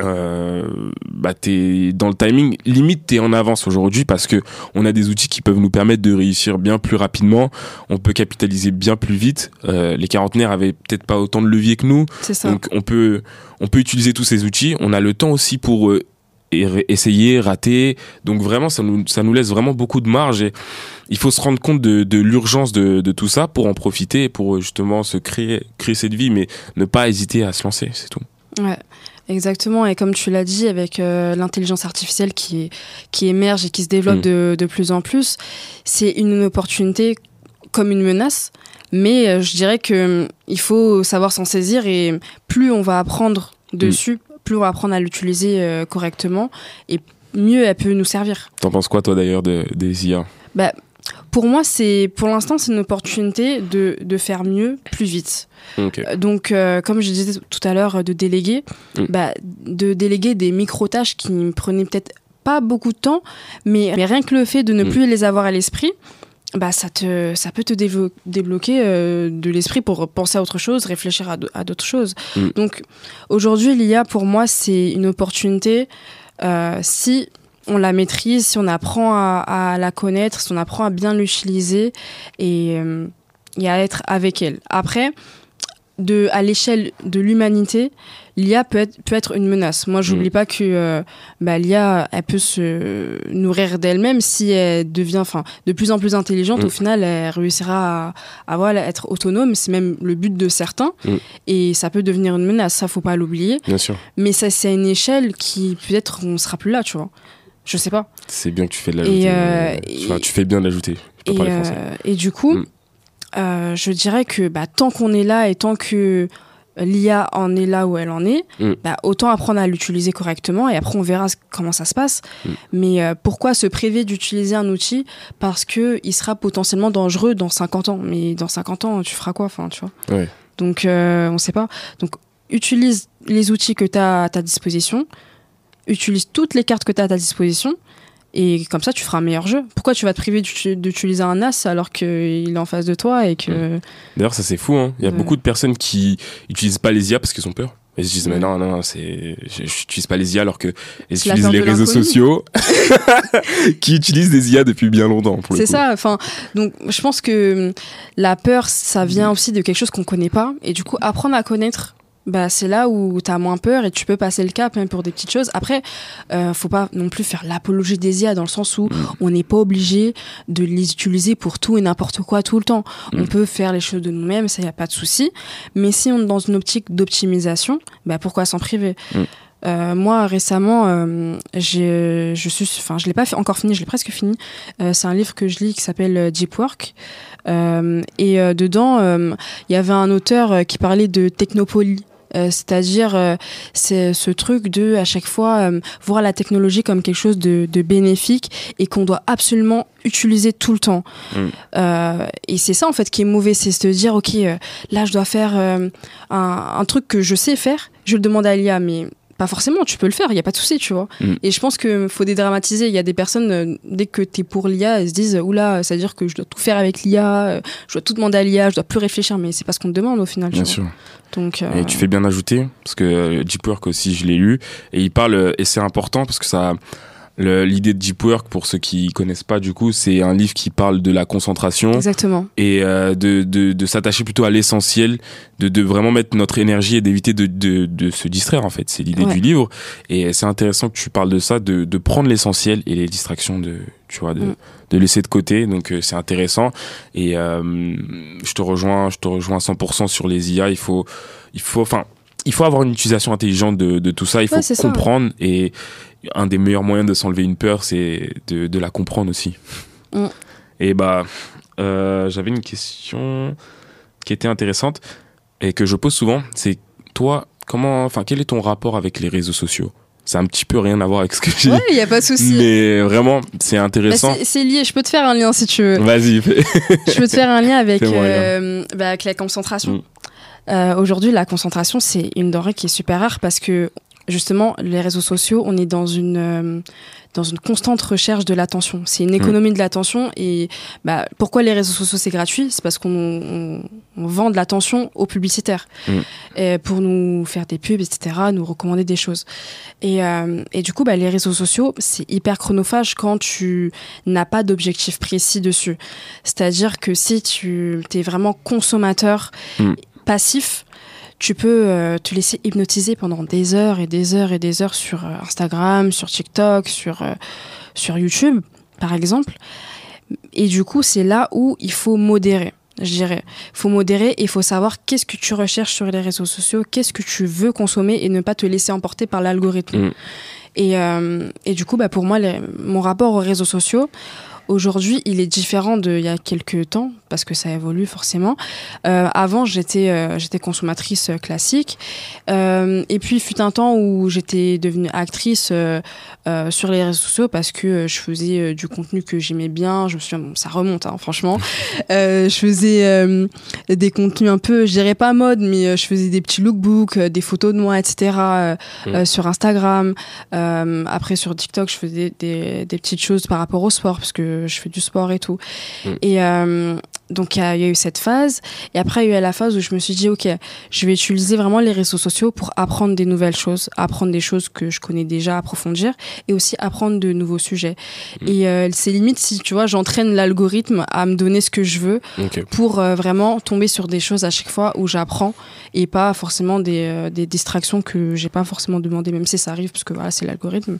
euh, bah t'es dans le timing. Limite t'es en avance aujourd'hui parce que on a des outils qui peuvent nous permettre de réussir bien plus rapidement. On peut capitaliser bien plus vite. Euh, les quarantenaires avaient peut-être pas autant de levier que nous. Ça. donc on peut on peut utiliser tous ces outils. On a le temps aussi pour euh, er- essayer rater. Donc vraiment ça nous ça nous laisse vraiment beaucoup de marge et il faut se rendre compte de, de l'urgence de, de tout ça pour en profiter pour justement se créer créer cette vie mais ne pas hésiter à se lancer c'est tout. Ouais, exactement. Et comme tu l'as dit, avec euh, l'intelligence artificielle qui, qui émerge et qui se développe Mm. de, de plus en plus, c'est une opportunité comme une menace. Mais euh, je dirais que il faut savoir s'en saisir et plus on va apprendre dessus, plus on va apprendre à l'utiliser euh, correctement et mieux elle peut nous servir. T'en penses quoi, toi, d'ailleurs, de, des IA Bah, pour moi, c'est pour l'instant, c'est une opportunité de, de faire mieux plus vite. Ok. Donc, euh, comme je disais tout à l'heure, euh, de déléguer, Mm. bah, de déléguer des micro-tâches qui me prenaient peut-être pas beaucoup de temps, mais, mais rien que le fait de ne Mm. plus les avoir à l'esprit, bah, ça, te, ça peut te débloquer euh, de l'esprit pour penser à autre chose, réfléchir à, d'autres choses. Mm. Donc, aujourd'hui, l'IA, pour moi, c'est une opportunité euh, si on la maîtrise, si on apprend à, à la connaître, si on apprend à bien l'utiliser et, euh, et à être avec elle. Après, de, à l'échelle de l'humanité, l'IA peut être, peut être une menace. Moi, j'oublie pas que euh, bah, l'IA, elle peut se nourrir d'elle-même si elle devient enfin, de plus en plus intelligente. Mm. Au final, elle réussira à, à voilà, être autonome. C'est même le but de certains. Mm. Et ça peut devenir une menace. Ça, faut pas l'oublier. Mais ça, c'est à une échelle qui, peut-être, on sera plus là, tu vois. Je sais pas. C'est bien que tu fais de l'ajouter. Et, euh, enfin, tu fais bien de l'ajouter. Et, euh, et du coup, Mm. euh, je dirais que bah, tant qu'on est là et tant que l'IA en est là où elle en est, Mm. bah, autant apprendre à l'utiliser correctement et après on verra comment ça se passe. Mm. Mais pourquoi se priver d'utiliser un outil? Parce que il sera potentiellement dangereux dans 50 ans Mais dans 50 ans, tu feras quoi? Enfin, tu vois Ouais. Donc on sait pas. Donc utilise les outils que tu as à ta disposition, utilise toutes les cartes que tu as à ta disposition, et comme ça, tu feras un meilleur jeu. Pourquoi tu vas te priver d'utiliser un as alors qu'il est en face de toi et que. Mm. D'ailleurs, ça c'est fou. Hein. Il y a beaucoup de personnes qui utilisent pas les IA parce qu'ils ont peur. Ils se disent, mais non, non, c'est, j'utilise pas les IA alors que utilisent les réseaux sociaux qui utilisent des IA depuis bien longtemps. C'est ça. Enfin, donc, je pense que la peur, ça vient aussi de quelque chose qu'on connaît pas. Et du coup, apprendre à connaître bah, c'est là où tu as moins peur et tu peux passer le cap même pour des petites choses. Après, euh, faut pas non plus faire l'apologie des IA dans le sens où mm. on n'est pas obligé de les utiliser pour tout et n'importe quoi tout le temps. Mm. On peut faire les choses de nous-mêmes, ça y a pas de souci. Mais si on est dans une optique d'optimisation, bah pourquoi s'en priver? Mm. euh, moi récemment, euh, je suis, enfin je l'ai pas fait, encore fini, je l'ai presque fini. Euh, c'est un livre que je lis qui s'appelle Deep Work. Euh, et euh, dedans, il y avait un auteur qui parlait de technopolie. Euh, c'est-à-dire euh, c'est ce truc de à chaque fois euh, voir la technologie comme quelque chose de, bénéfique et qu'on doit absolument utiliser tout le temps. Mm. et c'est ça en fait qui est mauvais, c'est se dire ok là je dois faire un, un, truc que je sais faire, je le demande à l'IA mais pas forcément, tu peux le faire, il n'y a pas de souci, tu vois. Mm. Et je pense qu'il faut dédramatiser. Il y a des personnes, dès que tu es pour l'IA, elles se disent Oula, ça veut dire que je dois tout faire avec l'IA, je dois tout demander à l'IA, je dois plus réfléchir, mais c'est pas ce qu'on te demande au final. Bien sûr. Et tu fais bien ajouter, parce que euh, Deep Work aussi, je l'ai lu, et il parle, euh, et c'est important parce que ça, l'idée de Deep Work, pour ceux qui connaissent pas du coup, c'est un livre qui parle de la concentration. Exactement. Et euh, de, de, de s'attacher plutôt à l'essentiel, de, de vraiment mettre notre énergie et d'éviter de, de, se distraire en fait. C'est l'idée du livre. Et c'est intéressant que tu parles de ça, de, de prendre l'essentiel et les distractions de, tu vois, de, mm. de laisser de côté. Donc euh, c'est intéressant. Et euh, je te rejoins, je te rejoins 100% sur les IA. Il faut, il faut, enfin, il faut avoir une utilisation intelligente de, de tout ça. Il faut comprendre et un des meilleurs moyens de s'enlever une peur, c'est de, de, la comprendre aussi. Mm. Et bah, euh, j'avais une question qui était intéressante et que je pose souvent. C'est toi, comment, enfin, quel est ton rapport avec les réseaux sociaux? C'est un petit peu rien à voir avec ce que j'ai. Ouais, il y a pas de souci. Mais vraiment, c'est intéressant. Bah, c'est lié. Je peux te faire un lien si tu veux. Vas-y. je peux te faire un lien avec, euh, bah, avec la concentration. Mm. Euh, Aujourd'hui, la concentration, c'est une denrée qui est super rare parce que justement, les réseaux sociaux, on est dans une, euh, dans une constante recherche de l'attention. C'est une mm. économie de l'attention. Et bah, pourquoi les réseaux sociaux, c'est gratuit? C'est parce qu'on on, vend de l'attention aux publicitaires mm. et pour nous faire des pubs, etc., nous recommander des choses. Et, euh, et du coup, bah, les réseaux sociaux, c'est hyper chronophage quand tu n'as pas d'objectif précis dessus. C'est-à-dire que si tu es vraiment consommateur mm. passif, tu peux euh, te laisser hypnotiser pendant des heures et des heures et des heures sur euh, Instagram, sur TikTok, sur, euh, sur YouTube, par exemple. Et du coup, c'est là où il faut modérer. Je dirais, il faut modérer et il faut savoir qu'est-ce que tu recherches sur les réseaux sociaux, qu'est-ce que tu veux consommer et ne pas te laisser emporter par l'algorithme. Mm. Et, et, du coup, bah, pour moi, mon rapport aux réseaux sociaux, Aujourd'hui, il est différent d'il y a quelques temps parce que ça évolue forcément. Euh, avant, j'étais euh, j'étais consommatrice euh, classique euh, et puis fut un temps où j'étais devenue actrice sur les réseaux sociaux parce que je faisais du contenu que j'aimais bien. Je me suis bon, ça remonte hein, franchement. je faisais des contenus un peu, je dirais pas mode, mais je faisais des petits lookbooks, des photos de moi, etc. Mm. sur Instagram. après sur TikTok, je faisais des, des petites choses par rapport au sport parce que je fais du sport et tout. Mm. Et donc il y, a eu cette phase. Et après, il y a eu la phase où je me suis dit, OK, je vais utiliser vraiment les réseaux sociaux pour apprendre des nouvelles choses, apprendre des choses que je connais déjà, approfondir, et aussi apprendre de nouveaux sujets. Mm. Et euh, c'est limite si, tu vois, j'entraîne l'algorithme à me donner ce que je veux pour euh, vraiment tomber sur des choses à chaque fois où j'apprends et pas forcément des, des distractions que j'ai pas forcément demandé, même si ça arrive, parce que voilà, c'est l'algorithme.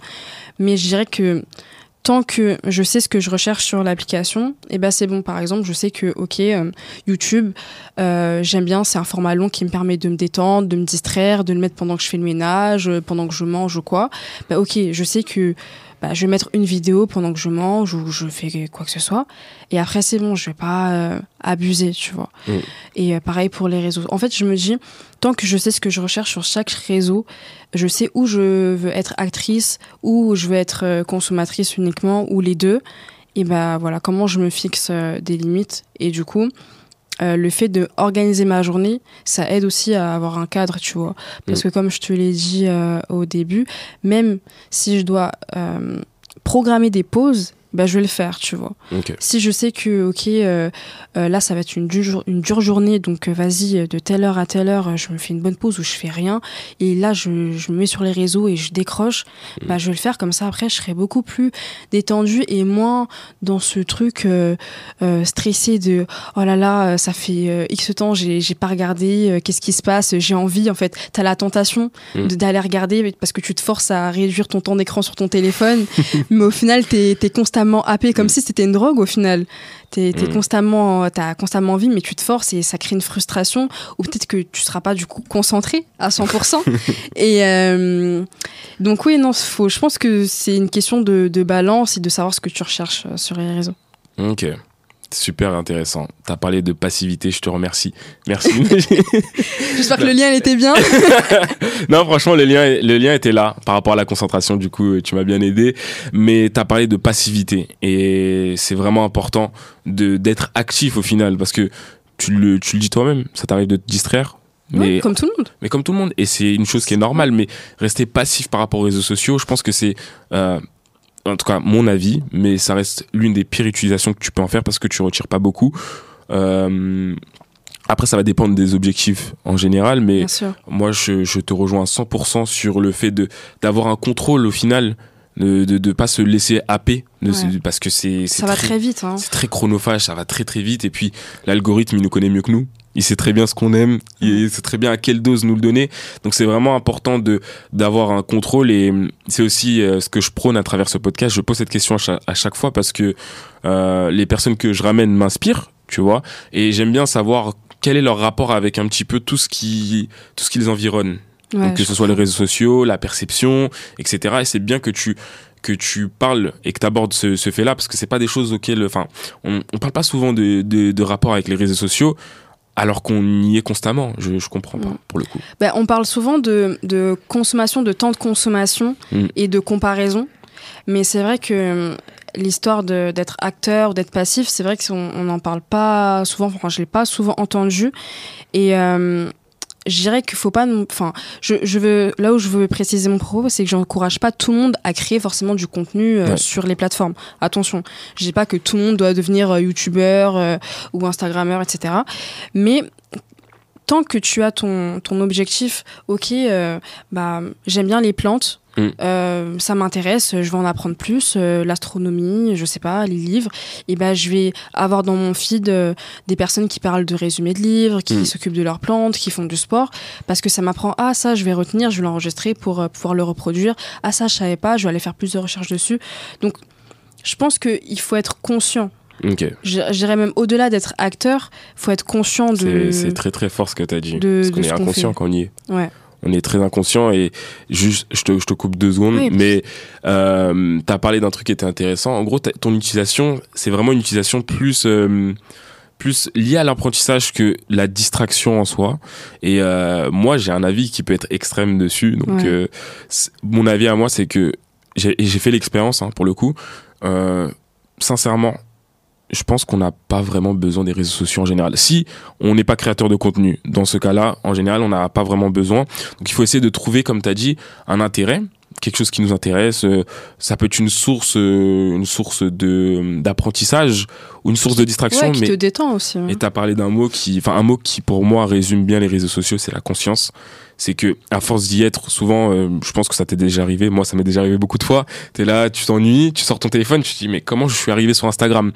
Mais je dirais que tant que je sais ce que je recherche sur l'application, eh ben c'est bon. Par exemple, je sais que ok, euh, YouTube, euh, j'aime bien, c'est un format long qui me permet de me détendre, de me distraire, de le mettre pendant que je fais le ménage, euh, pendant que je mange ou quoi. Bah ok, je sais que bah, je vais mettre une vidéo pendant que je mange ou je fais quoi que ce soit. Et après, c'est bon, je vais pas euh, abuser, tu vois. Mm. Et euh, pareil pour les réseaux. En fait, je me dis, tant que je sais ce que je recherche sur chaque réseau, je sais où je veux être actrice, où je veux être euh, consommatrice uniquement, ou les deux. Et ben voilà, comment je me fixe des limites. Et du coup, euh, le fait de organiser ma journée, ça aide aussi à avoir un cadre, tu vois. Parce Mm. que comme je te l'ai dit euh, au début, même si je dois euh, programmer des pauses, bah, je vais le faire, tu vois. Ok. Si je sais que, ok, euh, euh, là, ça va être une dure, une dure journée, donc euh, vas-y, euh, de telle heure à telle heure, je me fais une bonne pause où je fais rien, et là, je, je me mets sur les réseaux et je décroche, Mm. bah, je vais le faire comme ça. Après, je serai beaucoup plus détendue et moins dans ce truc stressé de oh là là, ça fait X temps, j'ai j'ai pas regardé, qu'est-ce qui se passe, j'ai envie, en fait, t'as la tentation Mm. d'aller regarder parce que tu te forces à réduire ton temps d'écran sur ton téléphone, mais au final, t'es es constamment happé comme Mm. si c'était une drogue au final. T'es es Mm. constamment, t'as constamment envie, mais tu te forces et ça crée une frustration ou peut-être que tu seras pas du coup concentré à 100%. et euh, donc oui, non, faut. Je pense que c'est une question de, de balance et de savoir ce que tu recherches euh, sur les réseaux. Ok. Super intéressant. T'as parlé de passivité, je te remercie. Merci. J'espère que le lien il était bien. non, franchement, le lien, le lien était là par rapport à la concentration. Du coup, tu m'as bien aidé. Mais t'as parlé de passivité et c'est vraiment important de d'être actif au final parce que tu le, tu le dis toi-même. Ça t'arrive de te distraire. Ouais, Mais, comme tout le monde. mais comme tout le monde, et c'est une chose qui est normale, mais rester passif par rapport aux réseaux sociaux, je pense que c'est, euh, en tout cas, mon avis, mais ça reste l'une des pires utilisations que tu peux en faire parce que tu retires pas beaucoup. Euh, après, ça va dépendre des objectifs en général, mais moi, je, je te rejoins à 100% sur le fait de d'avoir un contrôle au final, de de, de pas se laisser happer, de- Ouais. parce que c'est c'est Ça va très vite. Hein. c'est très chronophage, ça va très très vite et puis l'algorithme il nous connaît mieux que nous. Il sait très bien ce qu'on aime, il sait très bien à quelle dose nous le donner. Donc c'est vraiment important de d'avoir un contrôle et hum, c'est aussi euh, ce que je prône à travers ce podcast. Je pose cette question à chaque, à chaque fois parce que euh, les personnes que je ramène m'inspirent, tu vois, et j'aime bien savoir quel est leur rapport avec un petit peu tout ce qui tout ce qui les environne. Ouais, Donc que ce soit les réseaux sociaux, la perception, etc. Et c'est bien que tu que tu parles et que tu abordes ce, ce fait-là parce que c'est pas des choses auxquelles, enfin, on, on parle pas souvent de, de, de rapport avec les réseaux sociaux alors qu'on y est constamment. Je, je comprends pas Mm. pour le coup. Ben, on parle souvent de, de consommation, de temps de consommation Mm. et de comparaison. Mais c'est vrai que euh, l'histoire d'être acteur ou d'être passif, c'est vrai qu'on n'en parle pas souvent. Enfin, je l'ai pas souvent entendu. Et euh, je dirais qu'il faut pas. Enfin, je, je veux là où je veux préciser mon propos, c'est que j'encourage pas tout le monde à créer forcément du contenu euh, Ouais. sur les plateformes. Attention, je dis pas que tout le monde doit devenir euh, youtubeur euh, ou instagrammeur, etc. Mais tant que tu as ton, ton objectif, ok, euh, bah, j'aime bien les plantes, Mm. euh, ça m'intéresse, je veux en apprendre plus, euh, l'astronomie, je sais pas, les livres, et ben je vais avoir dans mon feed euh, des personnes qui parlent de résumés de livres, qui Mm. s'occupent de leurs plantes, qui font du sport, parce que ça m'apprend, ah ça je vais retenir, je vais l'enregistrer pour pouvoir le reproduire, ah ça je savais pas, je vais aller faire plus de recherches dessus. Donc je pense qu'il faut être conscient. Ok. Je je dirais même au-delà d'être acteur, faut être conscient de. C'est très très fort ce que tu as dit. de- parce qu'on est inconscient fait. quand on y est. Ouais. On est très inconscient et juste, je te, je te coupe deux secondes, Oui. mais euh, tu as parlé d'un truc qui était intéressant. En gros, ton utilisation, c'est vraiment une utilisation plus, euh, plus liée à l'apprentissage que la distraction en soi. Et euh, moi, j'ai un avis qui peut être extrême dessus. Donc, Ouais. euh, mon avis à moi, c'est que j'ai fait l'expérience hein, pour le coup. Euh, sincèrement, je pense qu'on n'a pas vraiment besoin des réseaux sociaux en général. Si on n'est pas créateur de contenu, dans ce cas-là, en général, on n'a pas vraiment besoin. Donc il faut essayer de trouver, comme tu as dit, un intérêt, quelque chose qui nous intéresse. Euh, Ça peut être une source, euh, une source de d'apprentissage ou une source de distraction. Ouais, qui mais te détend aussi. hein. et t'as parlé d'un mot qui, enfin un mot qui pour moi résume bien les réseaux sociaux, c'est la conscience. C'est que à force d'y être, souvent, euh, je pense que ça t'est déjà arrivé. Moi, ça m'est déjà arrivé beaucoup de fois. T'es là, tu t'ennuies, tu sors ton téléphone, tu te dis mais comment je suis arrivé sur Instagram?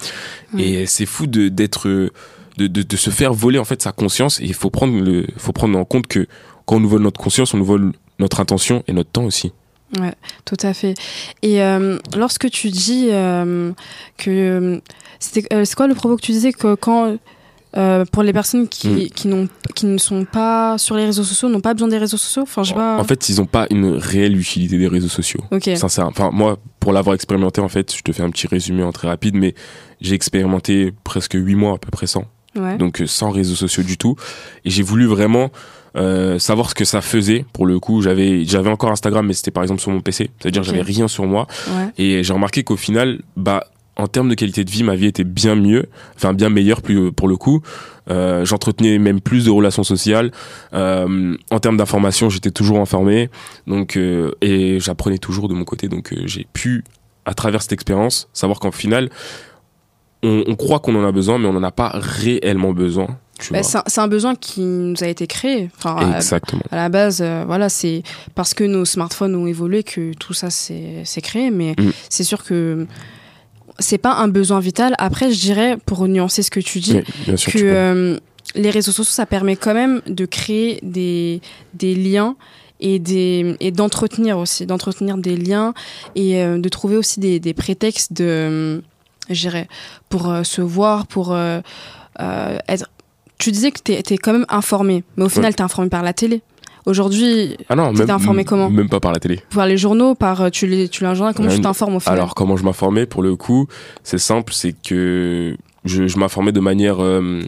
Et c'est fou de d'être, de, de, de se faire voler en fait sa conscience. Et il faut prendre le, faut prendre en compte que quand on nous vole notre conscience, on nous vole notre intention et notre temps aussi. Ouais, tout à fait. Et euh, lorsque tu dis euh, que c'était, c'est quoi le propos que tu disais que quand euh, pour les personnes qui, Mm. qui qui ne sont pas sur les réseaux sociaux n'ont pas besoin des réseaux sociaux. Enfin, je sais pas. En fait, ils n'ont pas une réelle utilité des réseaux sociaux. ok. Sincère. Enfin, moi, pour l'avoir expérimenté, en fait, je te fais un petit résumé en très rapide, mais j'ai expérimenté presque huit mois à peu près sans. Ouais. donc euh, sans réseaux sociaux du tout. Et j'ai voulu vraiment euh, savoir ce que ça faisait. Pour le coup, j'avais j'avais encore Instagram, mais c'était par exemple sur mon PC, c'est-à-dire Ok. j'avais rien sur moi. Ouais. Et j'ai remarqué qu'au final, bah en termes de qualité de vie, ma vie était bien mieux, enfin bien meilleure plus pour le coup. Euh, J'entretenais même plus de relations sociales. Euh, en termes d'information, j'étais toujours informé, donc euh, et j'apprenais toujours de mon côté. Donc j'ai pu, à travers cette expérience, savoir qu'en final, on, on croit qu'on en a besoin, mais on n'en a pas réellement besoin. Bah, c'est un- besoin qui nous a été créé. Enfin, Exactement. à la base, euh, voilà, c'est parce que nos smartphones ont évolué que tout ça s'est s'est créé, mais Mm. c'est sûr que c'est pas un besoin vital. Après, je dirais, pour nuancer ce que tu dis, Oui, bien sûr. que tu euh, les réseaux sociaux, ça permet quand même de créer des, des liens et des et d'entretenir aussi, d'entretenir des liens et euh, de trouver aussi des, des prétextes de, euh, je dirais, pour euh, se voir, pour euh, être. Tu disais que tu es, quand même informé, mais au final, tu es informé par la télé. Aujourd'hui, ah non, même, informé comment Même pas par la télé. par les journaux, par euh, tu les tu lis un journal, comment tu t'informes au final Alors, comment je m'informais Pour le coup, c'est simple, c'est que je, je m'informais de manière, euh,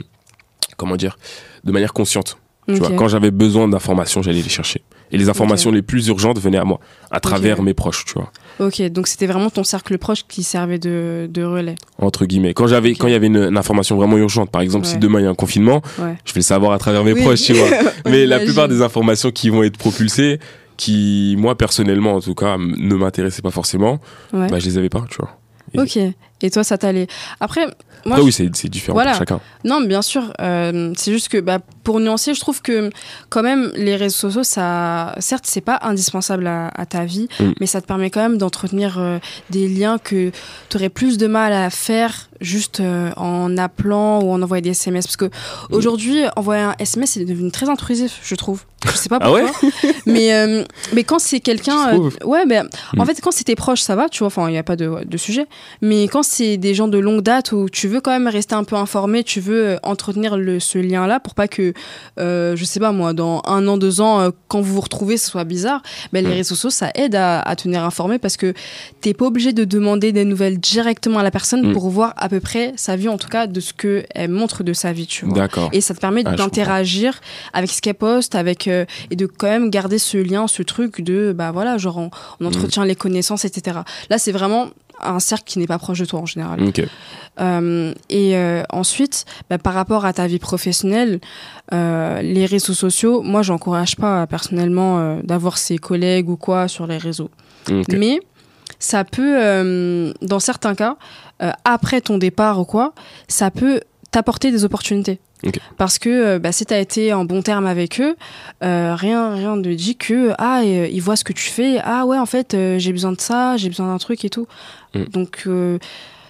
comment dire, de manière consciente. Tu vois, quand j'avais besoin d'informations, j'allais les chercher. Et les informations les plus urgentes venaient à moi, à travers mes proches, tu vois, Ok, donc c'était vraiment ton cercle proche qui servait de, de relais. entre guillemets. Quand j'avais, quand il y avait une, une information vraiment urgente, par exemple, si demain il y a un confinement, Ouais. je vais le savoir à travers mes Oui. proches, tu vois. Mais la plupart des informations qui vont être propulsées, qui, moi, personnellement, en tout cas, ne m'intéressaient pas forcément, Ouais. bah, je les avais pas, tu vois. Et- Ok. Et toi, ça t'allait? Après, moi, Après, je- oui, c'est c'est différent Voilà. pour chacun. non, mais bien sûr. euh, c'est juste que, bah, pour nuancer, je trouve que quand même les réseaux sociaux, ça, certes, c'est pas indispensable à, à ta vie, Mm. mais ça te permet quand même d'entretenir euh, des liens que tu aurais plus de mal à faire juste euh, en appelant ou en envoyant des SMS. Parce que Mm. aujourd'hui, envoyer un SMS, c'est devenu très intrusif, je trouve. Je sais pas Ah ouais? pourquoi. mais, euh, mais quand c'est quelqu'un. Ouais, ben, en Mm. fait, quand c'est tes proches, ça va, tu vois, enfin, il n'y a pas de, de sujet. Mais quand c'est des gens de longue date où tu veux quand même rester un peu informé, tu veux entretenir le, ce lien-là pour pas que, euh, je sais pas moi, dans un an, deux ans, euh, quand vous vous retrouvez, ce soit bizarre, ben, les Mm. réseaux sociaux, ça aide à, à tenir informé parce que t'es pas obligé de demander des nouvelles directement à la personne Mm. pour voir à peu près sa vie, en tout cas, de ce qu'elle montre de sa vie, tu vois. D'accord. Et ça te permet Ah, d'interagir avec ce qu'elle poste, avec euh, et de quand même garder ce lien, ce truc de bah voilà, genre on, on entretient les connaissances, etc. Là, c'est vraiment un cercle qui n'est pas proche de toi en général. Euh, et euh, ensuite, bah, par rapport à ta vie professionnelle, euh, les réseaux sociaux, moi, j'encourage pas personnellement d'avoir ses collègues ou quoi sur les réseaux. Mais ça peut, dans certains cas, après ton départ ou quoi, ça peut t'apporter des opportunités. Parce que euh, bah, si tu as été en bon terme avec eux, euh, rien rien ne dit que ah euh, ils voient ce que tu fais, ah ouais en fait euh, j'ai besoin de ça, j'ai besoin d'un truc et tout. Mm. Donc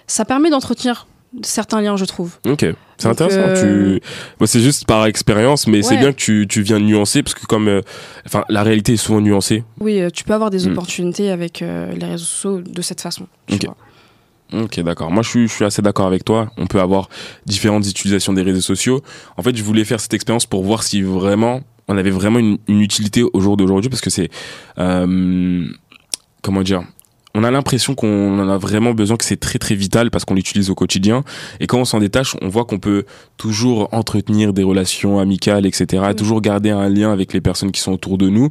ça permet d'entretenir certains liens, je trouve. Ok, c'est intéressant. euh, Tu... C'est juste par expérience, mais c'est bien que tu, tu viens nuancer parce que comme, euh, enfin, la réalité est souvent nuancée. Oui, euh, tu peux avoir des Mm. opportunités avec les réseaux sociaux de cette façon. tu Ok. vois. Ok, d'accord. Moi, je suis, je suis assez d'accord avec toi. On peut avoir différentes utilisations des réseaux sociaux. En fait, je voulais faire cette expérience pour voir si vraiment on avait vraiment une, une utilité au jour d'aujourd'hui parce que c'est, euh, comment dire. On a l'impression qu'on en a vraiment besoin, que c'est très très vital parce qu'on l'utilise au quotidien. Et quand on s'en détache, on voit qu'on peut toujours entretenir des relations amicales, etc. Mm. Toujours garder un lien avec les personnes qui sont autour de nous.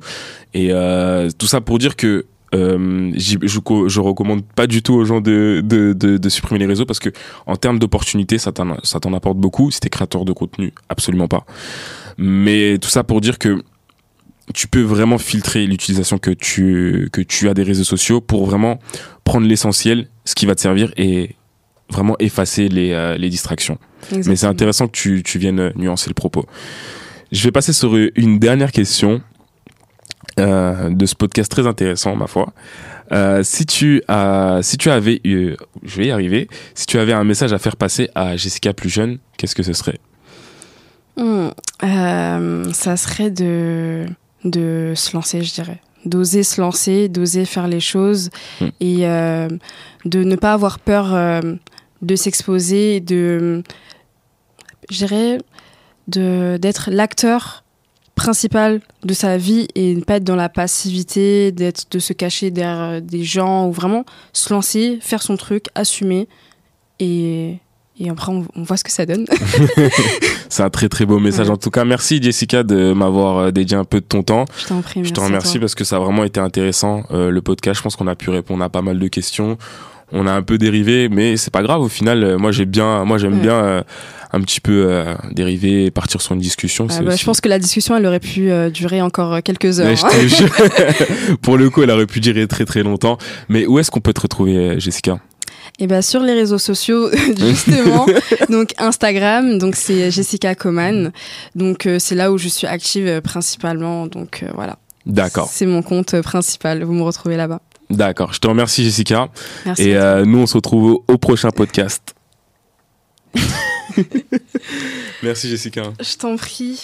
Et euh, tout ça pour dire que euh, je, je recommande pas du tout aux gens de, de, de, de supprimer les réseaux parce que en termes d'opportunités, ça t'en, apporte beaucoup. Si t'es créateur de contenu, absolument pas. Mais tout ça pour dire que tu peux vraiment filtrer l'utilisation que tu, que tu as des réseaux sociaux pour vraiment prendre l'essentiel, ce qui va te servir et vraiment effacer les, euh, les distractions. Mais c'est intéressant que tu, tu viennes nuancer le propos. Je vais passer sur une dernière question euh, de ce podcast très intéressant, ma foi. Euh, si tu as, si tu avais, eu- je vais y arriver. Si tu avais un message à faire passer à Jessica plus jeune, qu'est-ce que ce serait? Hmm, euh, ça serait de, de se lancer, je dirais. D'oser se lancer, d'oser faire les choses Hmm. et de ne pas avoir peur de s'exposer, de, je dirais, de, d'être l'acteur principal de sa vie et ne pas être dans la passivité, d'être, de se cacher derrière euh, des gens ou vraiment se lancer, faire son truc, assumer et, et après on, on voit ce que ça donne. C'est un très très beau message. Ouais. En tout cas, merci Jessica de m'avoir euh, dédié un peu de ton temps. Je t'en prie. Je te remercie parce que ça a vraiment été intéressant euh, le podcast. Je pense qu'on a pu répondre à pas mal de questions. on a un peu dérivé, mais c'est pas grave. Au final, euh, moi j'ai bien, moi j'aime Ouais. bien euh, un petit peu euh, dériver, partir sur une discussion. Ah bah, aussi- Je pense que la discussion, elle aurait pu euh, durer encore quelques heures. Je jure, pour le coup, elle aurait pu durer très très longtemps. Mais où est-ce qu'on peut te retrouver, euh, Jessica? Et bien sur les réseaux sociaux, justement, donc Instagram, donc c'est Jessica Coman. Donc euh, c'est là où je suis active euh, principalement. Donc euh, voilà. D'accord, C'est mon compte euh, principal. Vous me retrouvez là-bas. d'accord. Je te remercie, Jessica. Merci. Et euh, nous, on se retrouve au prochain podcast. Merci, Jessica. Je t'en prie.